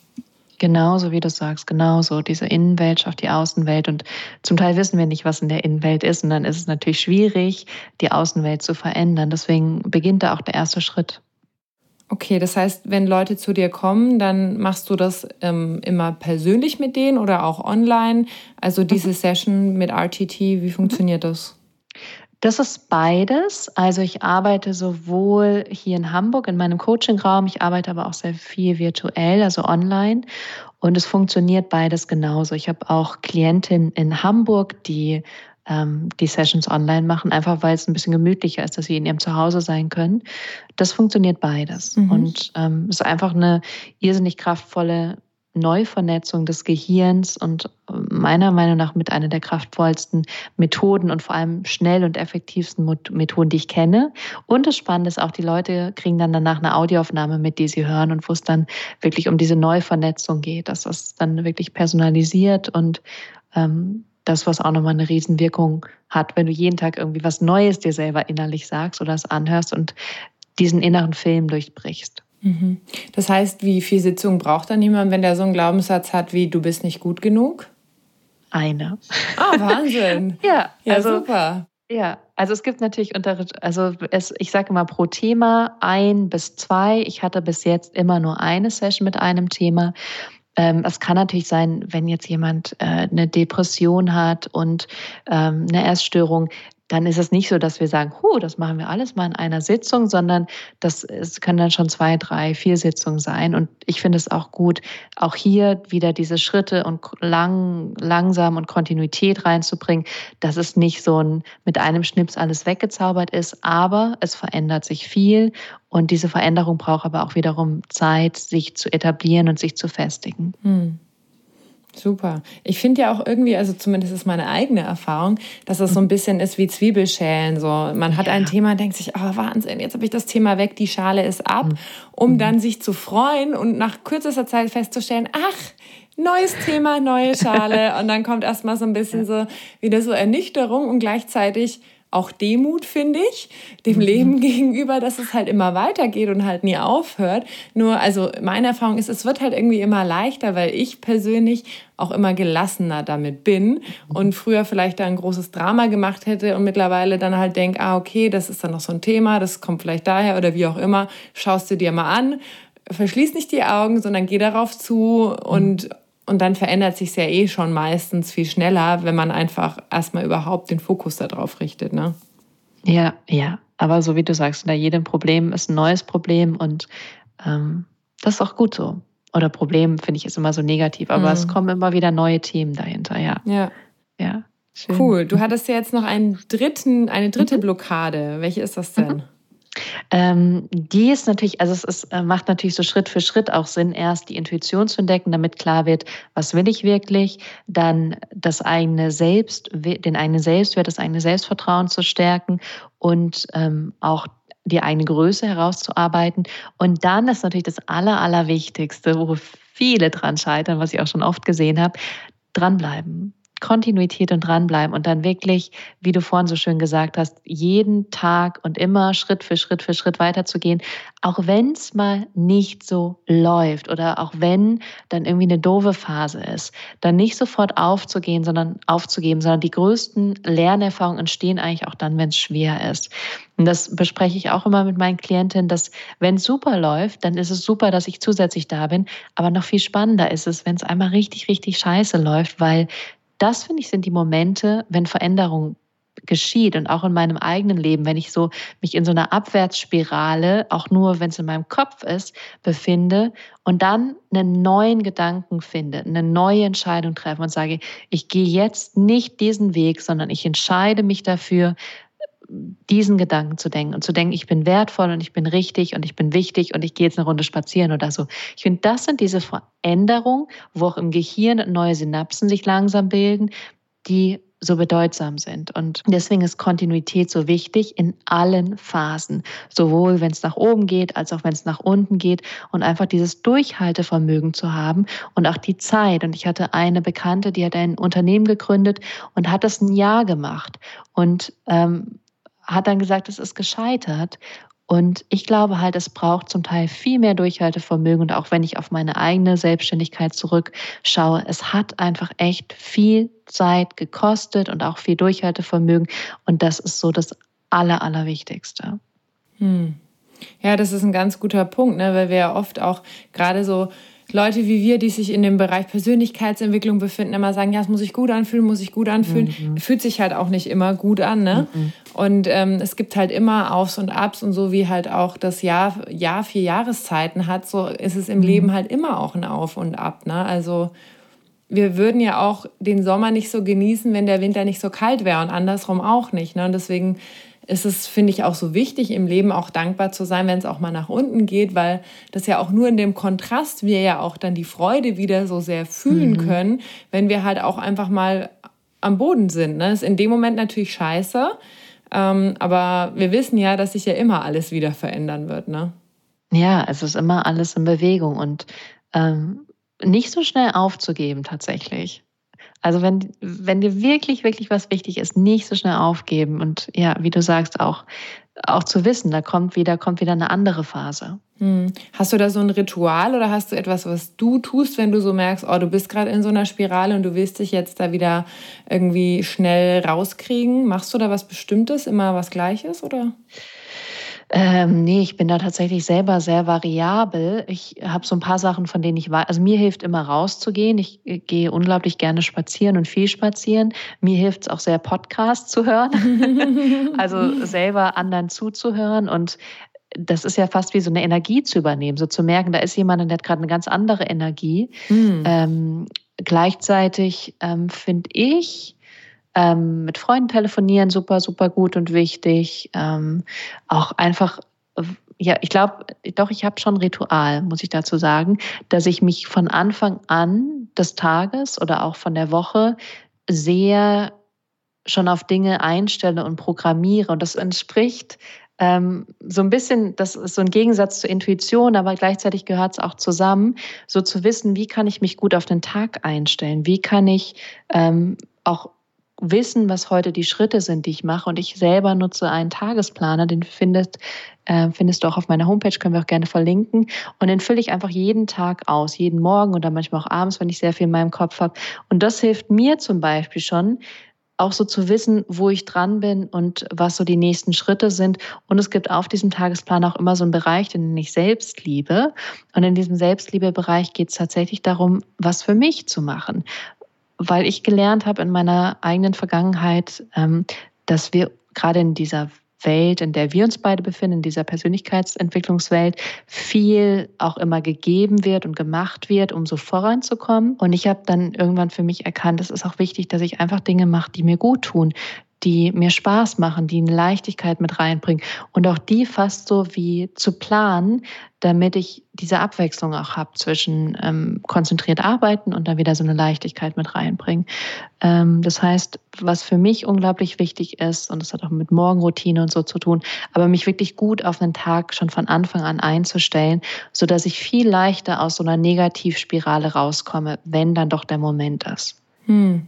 Genauso wie du sagst, genauso. Diese Innenwelt schafft die Außenwelt. Und zum Teil wissen wir nicht, was in der Innenwelt ist. Und dann ist es natürlich schwierig, die Außenwelt zu verändern. Deswegen beginnt da auch der erste Schritt. Okay, das heißt, wenn Leute zu dir kommen, dann machst du das ähm, immer persönlich mit denen oder auch online? Also diese mhm. Session mit RTT, wie funktioniert das? Das ist beides. Also ich arbeite sowohl hier in Hamburg in meinem Coachingraum, ich arbeite aber auch sehr viel virtuell, also online. Und es funktioniert beides genauso. Ich habe auch Klientinnen in Hamburg, die ähm, die Sessions online machen, einfach weil es ein bisschen gemütlicher ist, dass sie in ihrem Zuhause sein können. Das funktioniert beides. Mhm. Und ähm, es ist einfach eine irrsinnig kraftvolle Neuvernetzung des Gehirns und äh, meiner Meinung nach mit einer der kraftvollsten Methoden und vor allem schnell und effektivsten Methoden, die ich kenne. Und das Spannende ist auch, die Leute kriegen dann danach eine Audioaufnahme mit, die sie hören und wo es dann wirklich um diese Neuvernetzung geht, dass das dann wirklich personalisiert und ähm, das, was auch nochmal eine Riesenwirkung hat, wenn du jeden Tag irgendwie was Neues dir selber innerlich sagst oder es anhörst und diesen inneren Film durchbrichst. Mhm. Das heißt, wie viel Sitzung braucht dann jemand, wenn der so einen Glaubenssatz hat wie du bist nicht gut genug? Eine. Ah, Wahnsinn. ja, ja, also, super. Ja, also es gibt natürlich unter, also es, ich sage immer pro Thema ein bis zwei. Ich hatte bis jetzt immer nur eine Session mit einem Thema. Ähm, es kann natürlich sein, wenn jetzt jemand äh, eine Depression hat und ähm, eine Erststörung, dann ist es nicht so, dass wir sagen, huh, das machen wir alles mal in einer Sitzung, sondern das es können dann schon zwei, drei, vier Sitzungen sein. Und ich finde es auch gut, auch hier wieder diese Schritte und lang, langsam und Kontinuität reinzubringen, dass es nicht so ein mit einem Schnips alles weggezaubert ist, aber es verändert sich viel und diese Veränderung braucht aber auch wiederum Zeit, sich zu etablieren und sich zu festigen. Hm. Super. Ich finde ja auch irgendwie, also zumindest ist meine eigene Erfahrung, dass es so ein bisschen ist wie Zwiebelschälen. So, man hat ja. ein Thema, denkt sich, oh Wahnsinn, jetzt habe ich das Thema weg, die Schale ist ab, mhm. um mhm. dann sich zu freuen und nach kürzester Zeit festzustellen, ach, neues Thema, neue Schale. und dann kommt erstmal so ein bisschen so wieder so Ernüchterung und gleichzeitig auch Demut, finde ich, dem mhm. Leben gegenüber, dass es halt immer weitergeht und halt nie aufhört. Nur, also meine Erfahrung ist, es wird halt irgendwie immer leichter, weil ich persönlich auch immer gelassener damit bin mhm. und früher vielleicht da ein großes Drama gemacht hätte und mittlerweile dann halt denke, ah, okay, das ist dann noch so ein Thema, das kommt vielleicht daher oder wie auch immer, schaust du dir mal an, verschließ nicht die Augen, sondern geh darauf zu und mhm. Und dann verändert sich ja eh schon meistens viel schneller, wenn man einfach erstmal überhaupt den Fokus darauf richtet. Ne? Ja, ja. Aber so wie du sagst, hinter jedem Problem ist ein neues Problem und ähm, das ist auch gut so. Oder Problem finde ich ist immer so negativ, aber mhm. es kommen immer wieder neue Themen dahinter, ja. Ja. Ja. Schön. Cool. Du hattest ja jetzt noch einen dritten, eine dritte mhm. Blockade. Welche ist das denn? Mhm. Ähm, die ist natürlich, also es ist, äh, macht natürlich so Schritt für Schritt auch Sinn, erst die Intuition zu entdecken, damit klar wird, was will ich wirklich, dann das eigene Selbst, den eigenen Selbstwert, das eigene Selbstvertrauen zu stärken und ähm, auch die eigene Größe herauszuarbeiten. Und dann ist natürlich das Aller, Allerwichtigste, wo viele dran scheitern, was ich auch schon oft gesehen habe, dranbleiben. Kontinuität und dranbleiben und dann wirklich, wie du vorhin so schön gesagt hast, jeden Tag und immer Schritt für Schritt für Schritt weiterzugehen, auch wenn es mal nicht so läuft oder auch wenn dann irgendwie eine doofe Phase ist, dann nicht sofort aufzugehen, sondern aufzugeben, sondern die größten Lernerfahrungen entstehen eigentlich auch dann, wenn es schwer ist. Und das bespreche ich auch immer mit meinen Klientinnen, dass wenn es super läuft, dann ist es super, dass ich zusätzlich da bin. Aber noch viel spannender ist es, wenn es einmal richtig, richtig scheiße läuft, weil das finde ich sind die Momente, wenn Veränderung geschieht und auch in meinem eigenen Leben, wenn ich so mich in so einer Abwärtsspirale, auch nur wenn es in meinem Kopf ist, befinde und dann einen neuen Gedanken finde, eine neue Entscheidung treffe und sage, ich gehe jetzt nicht diesen Weg, sondern ich entscheide mich dafür, diesen Gedanken zu denken und zu denken, ich bin wertvoll und ich bin richtig und ich bin wichtig und ich gehe jetzt eine Runde spazieren oder so. Ich finde, das sind diese Veränderungen, wo auch im Gehirn neue Synapsen sich langsam bilden, die so bedeutsam sind. Und deswegen ist Kontinuität so wichtig in allen Phasen, sowohl wenn es nach oben geht, als auch wenn es nach unten geht und einfach dieses Durchhaltevermögen zu haben und auch die Zeit. Und ich hatte eine Bekannte, die hat ein Unternehmen gegründet und hat das ein Jahr gemacht. Und ähm, hat dann gesagt, es ist gescheitert. Und ich glaube halt, es braucht zum Teil viel mehr Durchhaltevermögen. Und auch wenn ich auf meine eigene Selbstständigkeit zurückschaue, es hat einfach echt viel Zeit gekostet und auch viel Durchhaltevermögen. Und das ist so das Aller, Allerwichtigste. Hm. Ja, das ist ein ganz guter Punkt, ne? weil wir ja oft auch gerade so Leute wie wir, die sich in dem Bereich Persönlichkeitsentwicklung befinden, immer sagen, ja, es muss sich gut anfühlen, muss sich gut anfühlen. Mhm. Fühlt sich halt auch nicht immer gut an. Ne? Mhm. Und ähm, es gibt halt immer Aufs und Abs und so wie halt auch das Jahr, Jahr vier Jahreszeiten hat, so ist es im mhm. Leben halt immer auch ein Auf und Ab. Ne? Also wir würden ja auch den Sommer nicht so genießen, wenn der Winter nicht so kalt wäre und andersrum auch nicht. Ne? Und deswegen ist es, finde ich, auch so wichtig, im Leben auch dankbar zu sein, wenn es auch mal nach unten geht, weil das ja auch nur in dem Kontrast wir ja auch dann die Freude wieder so sehr fühlen mhm. können, wenn wir halt auch einfach mal am Boden sind. Ne? Ist in dem Moment natürlich scheiße, ähm, aber wir wissen ja, dass sich ja immer alles wieder verändern wird. Ne? Ja, es ist immer alles in Bewegung und ähm, nicht so schnell aufzugeben tatsächlich. Also wenn, wenn dir wirklich, wirklich was wichtig ist, nicht so schnell aufgeben und ja, wie du sagst, auch, auch zu wissen, da kommt wieder, kommt wieder eine andere Phase. Hm. Hast du da so ein Ritual oder hast du etwas, was du tust, wenn du so merkst, oh, du bist gerade in so einer Spirale und du willst dich jetzt da wieder irgendwie schnell rauskriegen? Machst du da was Bestimmtes, immer was Gleiches oder? Ähm, nee, ich bin da tatsächlich selber sehr variabel. Ich habe so ein paar Sachen, von denen ich weiß. Also mir hilft immer rauszugehen. Ich äh, gehe unglaublich gerne spazieren und viel spazieren. Mir hilft es auch sehr, Podcasts zu hören. also selber anderen zuzuhören und das ist ja fast wie so eine Energie zu übernehmen, so zu merken, da ist jemand, der hat gerade eine ganz andere Energie. Mhm. Ähm, gleichzeitig ähm, finde ich, ähm, mit Freunden telefonieren, super, super gut und wichtig. Ähm, auch einfach ja, ich glaube, doch, ich habe schon Ritual, muss ich dazu sagen, dass ich mich von Anfang an des Tages oder auch von der Woche sehr schon auf Dinge einstelle und programmiere. Und das entspricht ähm, so ein bisschen, das ist so ein Gegensatz zur Intuition, aber gleichzeitig gehört es auch zusammen, so zu wissen, wie kann ich mich gut auf den Tag einstellen, wie kann ich ähm, auch wissen, was heute die Schritte sind, die ich mache. Und ich selber nutze einen Tagesplaner, den findest, äh, findest du auch auf meiner Homepage, können wir auch gerne verlinken. Und den fülle ich einfach jeden Tag aus, jeden Morgen oder manchmal auch abends, wenn ich sehr viel in meinem Kopf habe. Und das hilft mir zum Beispiel schon, auch so zu wissen, wo ich dran bin und was so die nächsten Schritte sind. Und es gibt auf diesem Tagesplan auch immer so einen Bereich, den ich selbst liebe. Und in diesem Selbstliebebereich geht es tatsächlich darum, was für mich zu machen. Weil ich gelernt habe in meiner eigenen Vergangenheit, ähm, dass wir gerade in dieser Welt, in der wir uns beide befinden, in dieser Persönlichkeitsentwicklungswelt, viel auch immer gegeben wird und gemacht wird, um so voranzukommen. Und ich habe dann irgendwann für mich erkannt, es ist auch wichtig, dass ich einfach Dinge mache, die mir gut tun, die mir Spaß machen, die eine Leichtigkeit mit reinbringen und auch die fast so wie zu planen, damit ich diese Abwechslung auch habe zwischen ähm, konzentriert arbeiten und dann wieder so eine Leichtigkeit mit reinbringen. Ähm, das heißt, was für mich unglaublich wichtig ist, und das hat auch mit Morgenroutine und so zu tun, aber mich wirklich gut auf einen Tag schon von Anfang an einzustellen, so dass ich viel leichter aus so einer Negativspirale rauskomme, wenn dann doch der Moment ist. Hm.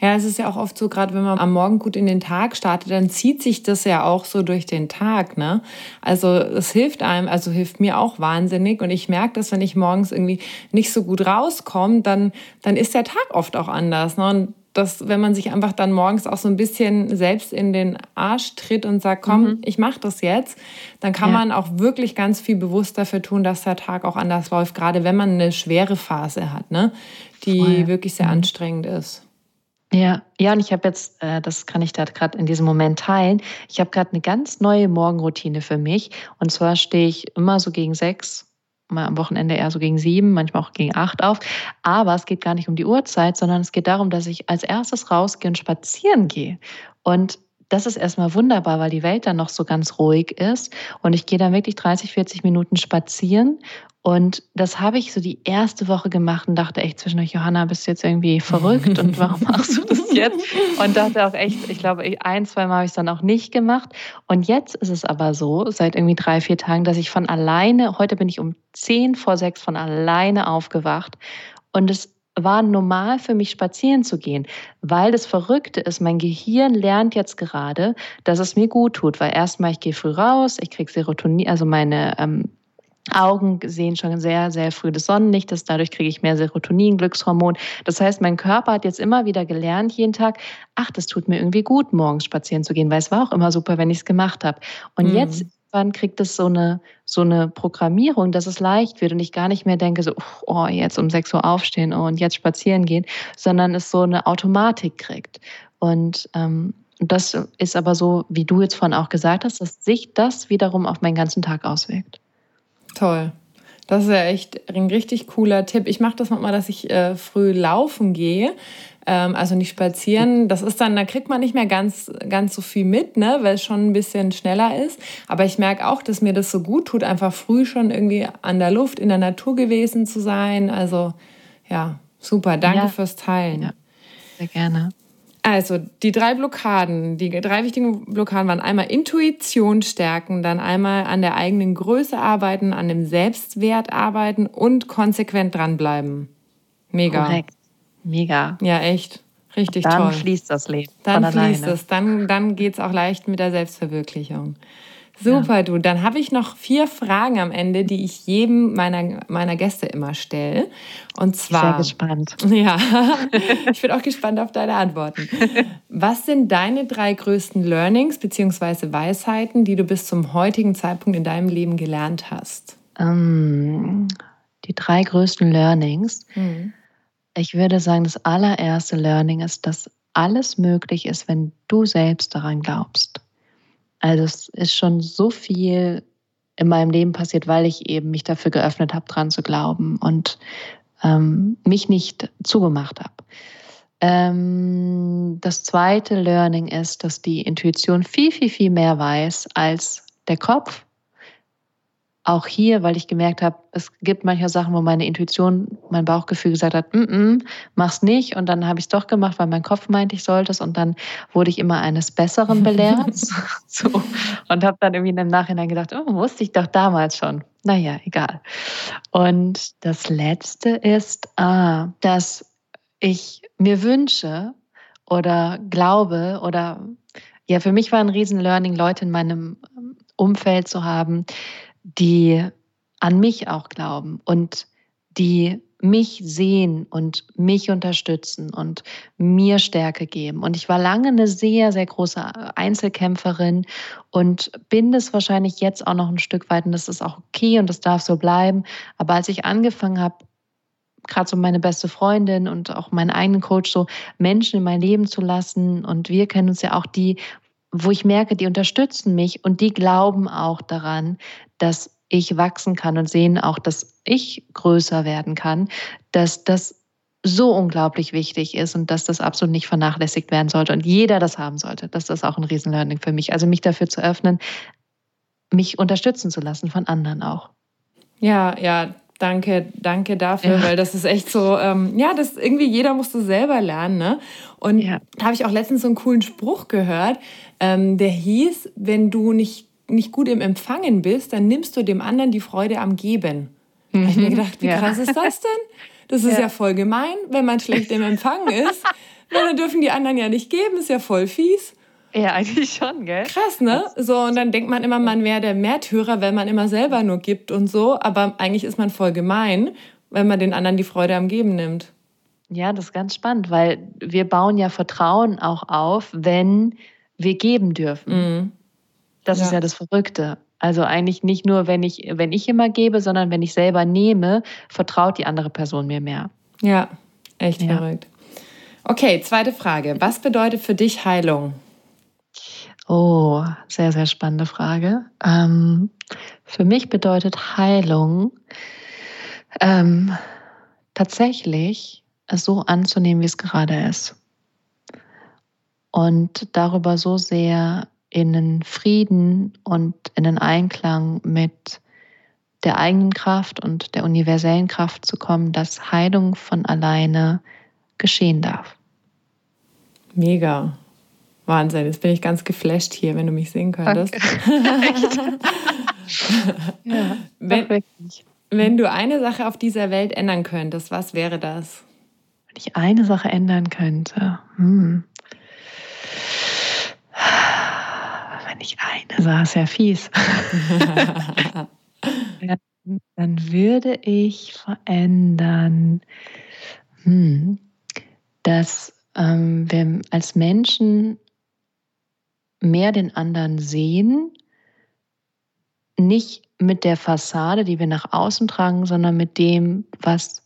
Ja, es ist ja auch oft so, gerade wenn man am Morgen gut in den Tag startet, dann zieht sich das ja auch so durch den Tag. Ne? Also es hilft einem, also hilft mir auch wahnsinnig. Und ich merke, dass wenn ich morgens irgendwie nicht so gut rauskomme, dann, dann ist der Tag oft auch anders. Ne? Und dass, wenn man sich einfach dann morgens auch so ein bisschen selbst in den Arsch tritt und sagt, komm, mhm. ich mache das jetzt, dann kann ja. man auch wirklich ganz viel bewusst dafür tun, dass der Tag auch anders läuft, gerade wenn man eine schwere Phase hat, ne? die Voll. wirklich sehr mhm. anstrengend ist. Ja, ja, und ich habe jetzt, äh, das kann ich da gerade in diesem Moment teilen, ich habe gerade eine ganz neue Morgenroutine für mich. Und zwar stehe ich immer so gegen sechs, mal am Wochenende eher so gegen sieben, manchmal auch gegen acht auf. Aber es geht gar nicht um die Uhrzeit, sondern es geht darum, dass ich als erstes rausgehe und spazieren gehe. Und das ist erstmal wunderbar, weil die Welt dann noch so ganz ruhig ist. Und ich gehe dann wirklich 30, 40 Minuten spazieren und das habe ich so die erste Woche gemacht und dachte echt zwischendurch, Johanna, bist du jetzt irgendwie verrückt und warum machst du das jetzt? Und dachte auch echt, ich glaube, ein, zwei Mal habe ich es dann auch nicht gemacht. Und jetzt ist es aber so, seit irgendwie drei, vier Tagen, dass ich von alleine, heute bin ich um zehn vor sechs von alleine aufgewacht und es war normal für mich spazieren zu gehen, weil das Verrückte ist, mein Gehirn lernt jetzt gerade, dass es mir gut tut, weil erstmal ich gehe früh raus, ich kriege Serotonin, also meine ähm, Augen sehen schon sehr, sehr früh das Sonnenlicht, das, dadurch kriege ich mehr Serotonin, Glückshormon. Das heißt, mein Körper hat jetzt immer wieder gelernt, jeden Tag, ach, das tut mir irgendwie gut, morgens spazieren zu gehen, weil es war auch immer super, wenn ich es gemacht habe. Und mhm. jetzt wann kriegt es so eine, so eine Programmierung, dass es leicht wird und ich gar nicht mehr denke, so, oh, jetzt um 6 Uhr aufstehen und jetzt spazieren gehen, sondern es so eine Automatik kriegt. Und ähm, das ist aber so, wie du jetzt vorhin auch gesagt hast, dass sich das wiederum auf meinen ganzen Tag auswirkt. Toll. Das ist ja echt ein richtig cooler Tipp. Ich mache das manchmal, dass ich äh, früh laufen gehe, ähm, also nicht spazieren. Das ist dann, da kriegt man nicht mehr ganz, ganz so viel mit, ne, weil es schon ein bisschen schneller ist. Aber ich merke auch, dass mir das so gut tut, einfach früh schon irgendwie an der Luft, in der Natur gewesen zu sein. Also ja, super. Danke ja. fürs Teilen. Ja, sehr gerne. Also die drei Blockaden, die drei wichtigen Blockaden waren einmal Intuition stärken, dann einmal an der eigenen Größe arbeiten, an dem Selbstwert arbeiten und konsequent dranbleiben. Mega. Korrekt. Mega. Ja, echt. Richtig dann toll. Dann fließt das Leben. Dann fließt es. Dann, dann geht es auch leicht mit der Selbstverwirklichung. Super, ja. du. Dann habe ich noch vier Fragen am Ende, die ich jedem meiner, meiner Gäste immer stelle. Und zwar. Sehr gespannt. Ja, ich bin auch gespannt auf deine Antworten. Was sind deine drei größten Learnings bzw. Weisheiten, die du bis zum heutigen Zeitpunkt in deinem Leben gelernt hast? Um, die drei größten Learnings. Mhm. Ich würde sagen, das allererste Learning ist, dass alles möglich ist, wenn du selbst daran glaubst. Also es ist schon so viel in meinem Leben passiert, weil ich eben mich dafür geöffnet habe, dran zu glauben und ähm, mich nicht zugemacht habe. Ähm, das zweite Learning ist, dass die Intuition viel, viel, viel mehr weiß als der Kopf. Auch hier, weil ich gemerkt habe, es gibt manche Sachen, wo meine Intuition, mein Bauchgefühl gesagt hat, mm -mm, mach's nicht. Und dann habe ich es doch gemacht, weil mein Kopf meinte, ich sollte es. Und dann wurde ich immer eines Besseren belehrt. so. Und habe dann irgendwie im Nachhinein gedacht, oh, wusste ich doch damals schon. Naja, egal. Und das Letzte ist, ah, dass ich mir wünsche oder glaube oder ja, für mich war ein Riesen-Learning, Leute in meinem Umfeld zu haben, die an mich auch glauben und die mich sehen und mich unterstützen und mir Stärke geben. Und ich war lange eine sehr, sehr große Einzelkämpferin und bin das wahrscheinlich jetzt auch noch ein Stück weit und das ist auch okay und das darf so bleiben. Aber als ich angefangen habe, gerade so meine beste Freundin und auch meinen eigenen Coach so Menschen in mein Leben zu lassen und wir kennen uns ja auch die, wo ich merke, die unterstützen mich und die glauben auch daran, dass ich wachsen kann und sehen auch, dass ich größer werden kann, dass das so unglaublich wichtig ist und dass das absolut nicht vernachlässigt werden sollte und jeder das haben sollte. Das ist auch ein Riesenlearning für mich. Also mich dafür zu öffnen, mich unterstützen zu lassen von anderen auch. Ja, ja, Danke, danke dafür, ja. weil das ist echt so, ähm, ja, das irgendwie jeder musste selber lernen. Ne? Und ja. da habe ich auch letztens so einen coolen Spruch gehört, ähm, der hieß, wenn du nicht, nicht gut im Empfangen bist, dann nimmst du dem anderen die Freude am Geben. Mhm. habe ich mir gedacht, wie ja. krass ist das denn? Das ist ja. ja voll gemein, wenn man schlecht im Empfangen ist. dann dürfen die anderen ja nicht geben, ist ja voll fies. Ja, eigentlich schon, gell? Krass, ne? So, und dann denkt man immer, man wäre der Märtyrer, wenn man immer selber nur gibt und so. Aber eigentlich ist man voll gemein, wenn man den anderen die Freude am Geben nimmt. Ja, das ist ganz spannend, weil wir bauen ja Vertrauen auch auf, wenn wir geben dürfen. Mhm. Das ja. ist ja das Verrückte. Also eigentlich nicht nur, wenn ich, wenn ich immer gebe, sondern wenn ich selber nehme, vertraut die andere Person mir mehr. Ja, echt ja. verrückt. Okay, zweite Frage. Was bedeutet für dich Heilung? Oh, sehr, sehr spannende Frage. Ähm, für mich bedeutet Heilung ähm, tatsächlich es so anzunehmen, wie es gerade ist. Und darüber so sehr in den Frieden und in den Einklang mit der eigenen Kraft und der universellen Kraft zu kommen, dass Heilung von alleine geschehen darf. Mega. Wahnsinn, jetzt bin ich ganz geflasht hier, wenn du mich sehen könntest. ja, wenn, wenn du eine Sache auf dieser Welt ändern könntest, was wäre das? Wenn ich eine Sache ändern könnte. Hm. Wenn ich eine Sache, ja fies. dann würde ich verändern, hm, dass ähm, wir als Menschen mehr den anderen sehen, nicht mit der Fassade, die wir nach außen tragen, sondern mit dem, was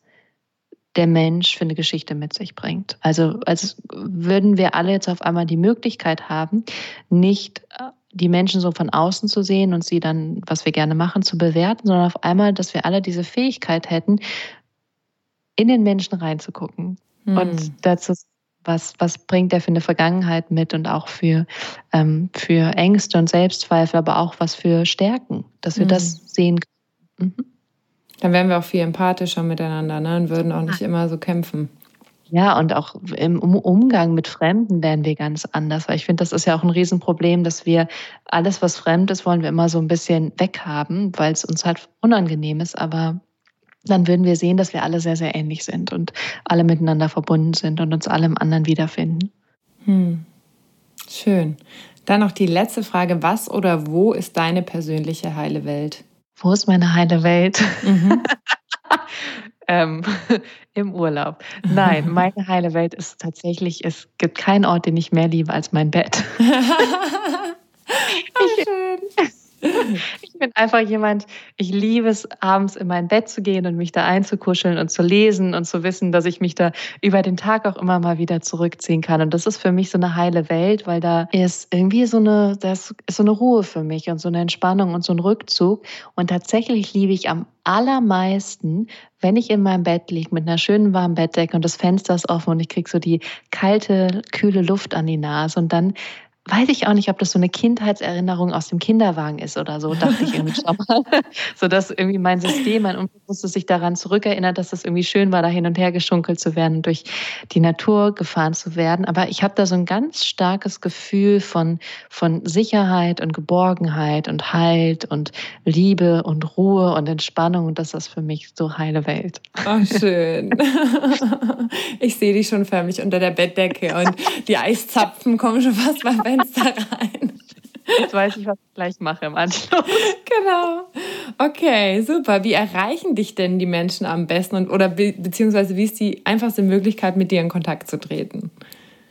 der Mensch für eine Geschichte mit sich bringt. Also als würden wir alle jetzt auf einmal die Möglichkeit haben, nicht äh, die Menschen so von außen zu sehen und sie dann, was wir gerne machen, zu bewerten, sondern auf einmal, dass wir alle diese Fähigkeit hätten, in den Menschen reinzugucken hm. und dazu was, was bringt er für eine Vergangenheit mit und auch für, ähm, für Ängste und Selbstzweifel, aber auch was für Stärken, dass wir mhm. das sehen können. Mhm. Dann wären wir auch viel empathischer miteinander ne? und würden auch nicht immer so kämpfen. Ja, und auch im Umgang mit Fremden wären wir ganz anders, weil ich finde, das ist ja auch ein Riesenproblem, dass wir alles, was fremd ist, wollen wir immer so ein bisschen weghaben, weil es uns halt unangenehm ist. Aber dann würden wir sehen, dass wir alle sehr, sehr ähnlich sind und alle miteinander verbunden sind und uns alle im anderen wiederfinden. Hm. Schön. Dann noch die letzte Frage. Was oder wo ist deine persönliche heile Welt? Wo ist meine heile Welt? Mhm. ähm, Im Urlaub. Nein, meine heile Welt ist tatsächlich, es gibt keinen Ort, den ich mehr liebe als mein Bett. oh, schön. Ich bin einfach jemand, ich liebe es, abends in mein Bett zu gehen und mich da einzukuscheln und zu lesen und zu wissen, dass ich mich da über den Tag auch immer mal wieder zurückziehen kann. Und das ist für mich so eine heile Welt, weil da ist irgendwie so eine, das ist so eine Ruhe für mich und so eine Entspannung und so ein Rückzug. Und tatsächlich liebe ich am allermeisten, wenn ich in meinem Bett liege mit einer schönen warmen Bettdecke und das Fenster ist offen und ich kriege so die kalte, kühle Luft an die Nase und dann weiß ich auch nicht, ob das so eine Kindheitserinnerung aus dem Kinderwagen ist oder so, dachte ich irgendwie schon mal. so dass irgendwie mein System, mein Unbewusstes sich daran zurückerinnert, dass es irgendwie schön war, da hin und her geschunkelt zu werden, durch die Natur gefahren zu werden. Aber ich habe da so ein ganz starkes Gefühl von, von Sicherheit und Geborgenheit und Halt und Liebe und Ruhe und Entspannung. Und das ist für mich so heile Welt. Oh, schön. Ich sehe dich schon förmlich unter der Bettdecke und die Eiszapfen kommen schon fast beim Fenster rein. Jetzt weiß ich, was ich gleich mache im Anschluss. Genau. Okay, super. Wie erreichen dich denn die Menschen am besten und oder be beziehungsweise wie ist die einfachste Möglichkeit, mit dir in Kontakt zu treten?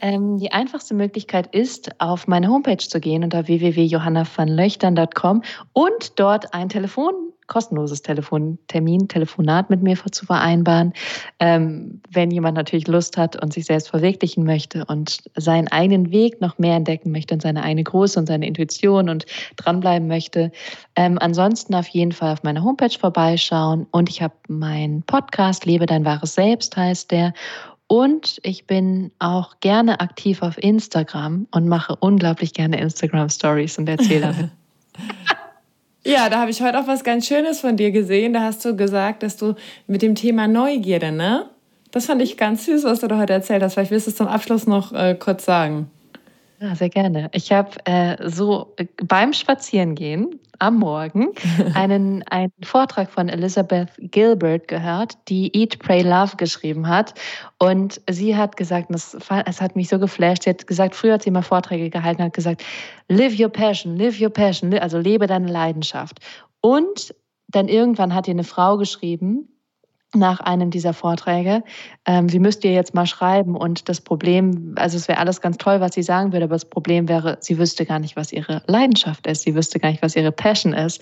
Ähm, die einfachste Möglichkeit ist, auf meine Homepage zu gehen unter www.johannavanlöchtern.com und dort ein Telefon kostenloses Telefon, Termin, Telefonat mit mir zu vereinbaren. Ähm, wenn jemand natürlich Lust hat und sich selbst verwirklichen möchte und seinen eigenen Weg noch mehr entdecken möchte und seine eigene Größe und seine Intuition und dranbleiben möchte. Ähm, ansonsten auf jeden Fall auf meiner Homepage vorbeischauen und ich habe meinen Podcast Lebe dein wahres Selbst heißt der. Und ich bin auch gerne aktiv auf Instagram und mache unglaublich gerne Instagram Stories und erzähle Ja, da habe ich heute auch was ganz Schönes von dir gesehen. Da hast du gesagt, dass du mit dem Thema Neugierde, ne? Das fand ich ganz süß, was du da heute erzählt hast. Vielleicht willst du es zum Abschluss noch äh, kurz sagen. Ja, sehr gerne. Ich habe äh, so äh, beim Spazierengehen am Morgen einen, einen Vortrag von Elizabeth Gilbert gehört, die Eat, Pray, Love geschrieben hat. Und sie hat gesagt, das, es hat mich so geflasht, sie hat gesagt, früher hat sie immer Vorträge gehalten, hat gesagt, live your passion, live your passion, also lebe deine Leidenschaft. Und dann irgendwann hat ihr eine Frau geschrieben, nach einem dieser Vorträge, ähm, sie müsste ihr jetzt mal schreiben und das Problem, also es wäre alles ganz toll, was sie sagen würde, aber das Problem wäre, sie wüsste gar nicht, was ihre Leidenschaft ist, sie wüsste gar nicht, was ihre Passion ist.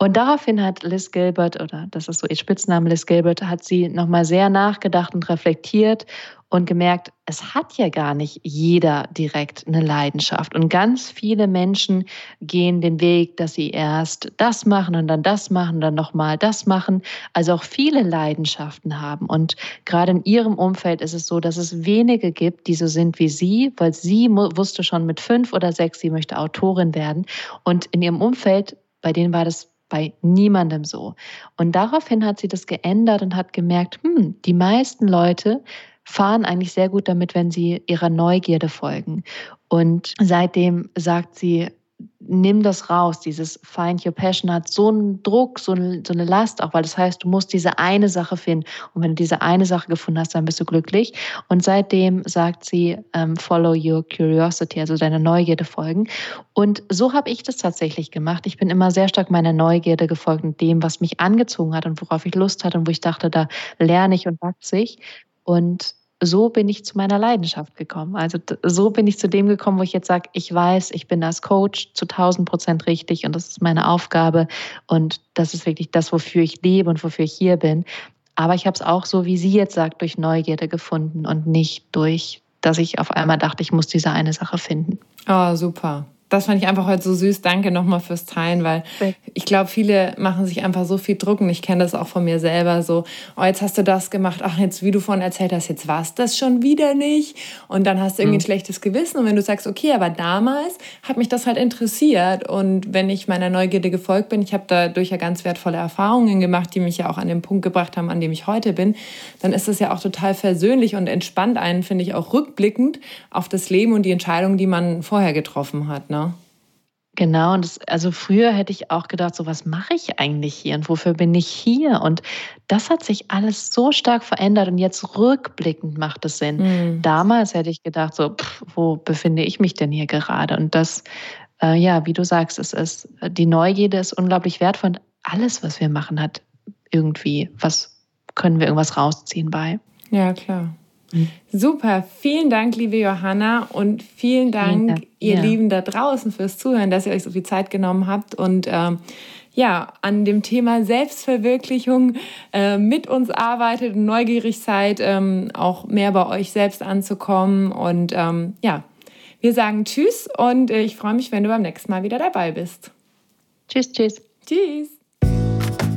Und daraufhin hat Liz Gilbert, oder das ist so ihr Spitzname, Liz Gilbert, hat sie nochmal sehr nachgedacht und reflektiert und gemerkt, es hat ja gar nicht jeder direkt eine Leidenschaft. Und ganz viele Menschen gehen den Weg, dass sie erst das machen und dann das machen dann nochmal das machen. Also auch viele Leidenschaften haben. Und gerade in ihrem Umfeld ist es so, dass es wenige gibt, die so sind wie sie, weil sie wusste schon mit fünf oder sechs, sie möchte Autorin werden. Und in ihrem Umfeld, bei denen war das bei niemandem so. Und daraufhin hat sie das geändert und hat gemerkt, hm, die meisten Leute fahren eigentlich sehr gut damit, wenn sie ihrer Neugierde folgen. Und seitdem sagt sie, nimm das raus. Dieses Find Your Passion hat so einen Druck, so eine, so eine Last auch, weil das heißt, du musst diese eine Sache finden. Und wenn du diese eine Sache gefunden hast, dann bist du glücklich. Und seitdem sagt sie, ähm, follow your curiosity, also deine Neugierde folgen. Und so habe ich das tatsächlich gemacht. Ich bin immer sehr stark meiner Neugierde gefolgt und dem, was mich angezogen hat und worauf ich Lust hatte und wo ich dachte, da lerne ich und wachse ich. Und so bin ich zu meiner Leidenschaft gekommen. Also so bin ich zu dem gekommen, wo ich jetzt sage, ich weiß, ich bin als Coach zu 1000 Prozent richtig und das ist meine Aufgabe und das ist wirklich das, wofür ich lebe und wofür ich hier bin. Aber ich habe es auch so, wie sie jetzt sagt, durch Neugierde gefunden und nicht durch, dass ich auf einmal dachte, ich muss diese eine Sache finden. Oh, super das fand ich einfach heute so süß. Danke nochmal fürs Teilen, weil ich glaube, viele machen sich einfach so viel Druck und ich kenne das auch von mir selber so, oh, jetzt hast du das gemacht, ach, jetzt, wie du vorhin erzählt hast, jetzt war es das schon wieder nicht und dann hast du irgendwie mhm. ein schlechtes Gewissen und wenn du sagst, okay, aber damals hat mich das halt interessiert und wenn ich meiner Neugierde gefolgt bin, ich habe dadurch ja ganz wertvolle Erfahrungen gemacht, die mich ja auch an den Punkt gebracht haben, an dem ich heute bin, dann ist das ja auch total versöhnlich und entspannt einen, finde ich, auch rückblickend auf das Leben und die Entscheidungen, die man vorher getroffen hat. Ne? Genau, und das, also früher hätte ich auch gedacht, so was mache ich eigentlich hier und wofür bin ich hier? Und das hat sich alles so stark verändert und jetzt rückblickend macht es Sinn. Mhm. Damals hätte ich gedacht, so, pff, wo befinde ich mich denn hier gerade? Und das, äh, ja, wie du sagst, es ist, die Neugierde ist unglaublich wertvoll und alles, was wir machen, hat irgendwie, was können wir irgendwas rausziehen bei. Ja, klar. Super, vielen Dank, liebe Johanna, und vielen Dank, ja, ihr ja. Lieben da draußen, fürs Zuhören, dass ihr euch so viel Zeit genommen habt und ähm, ja, an dem Thema Selbstverwirklichung äh, mit uns arbeitet und neugierig seid, ähm, auch mehr bei euch selbst anzukommen. Und ähm, ja, wir sagen Tschüss und äh, ich freue mich, wenn du beim nächsten Mal wieder dabei bist. Tschüss, tschüss. Tschüss.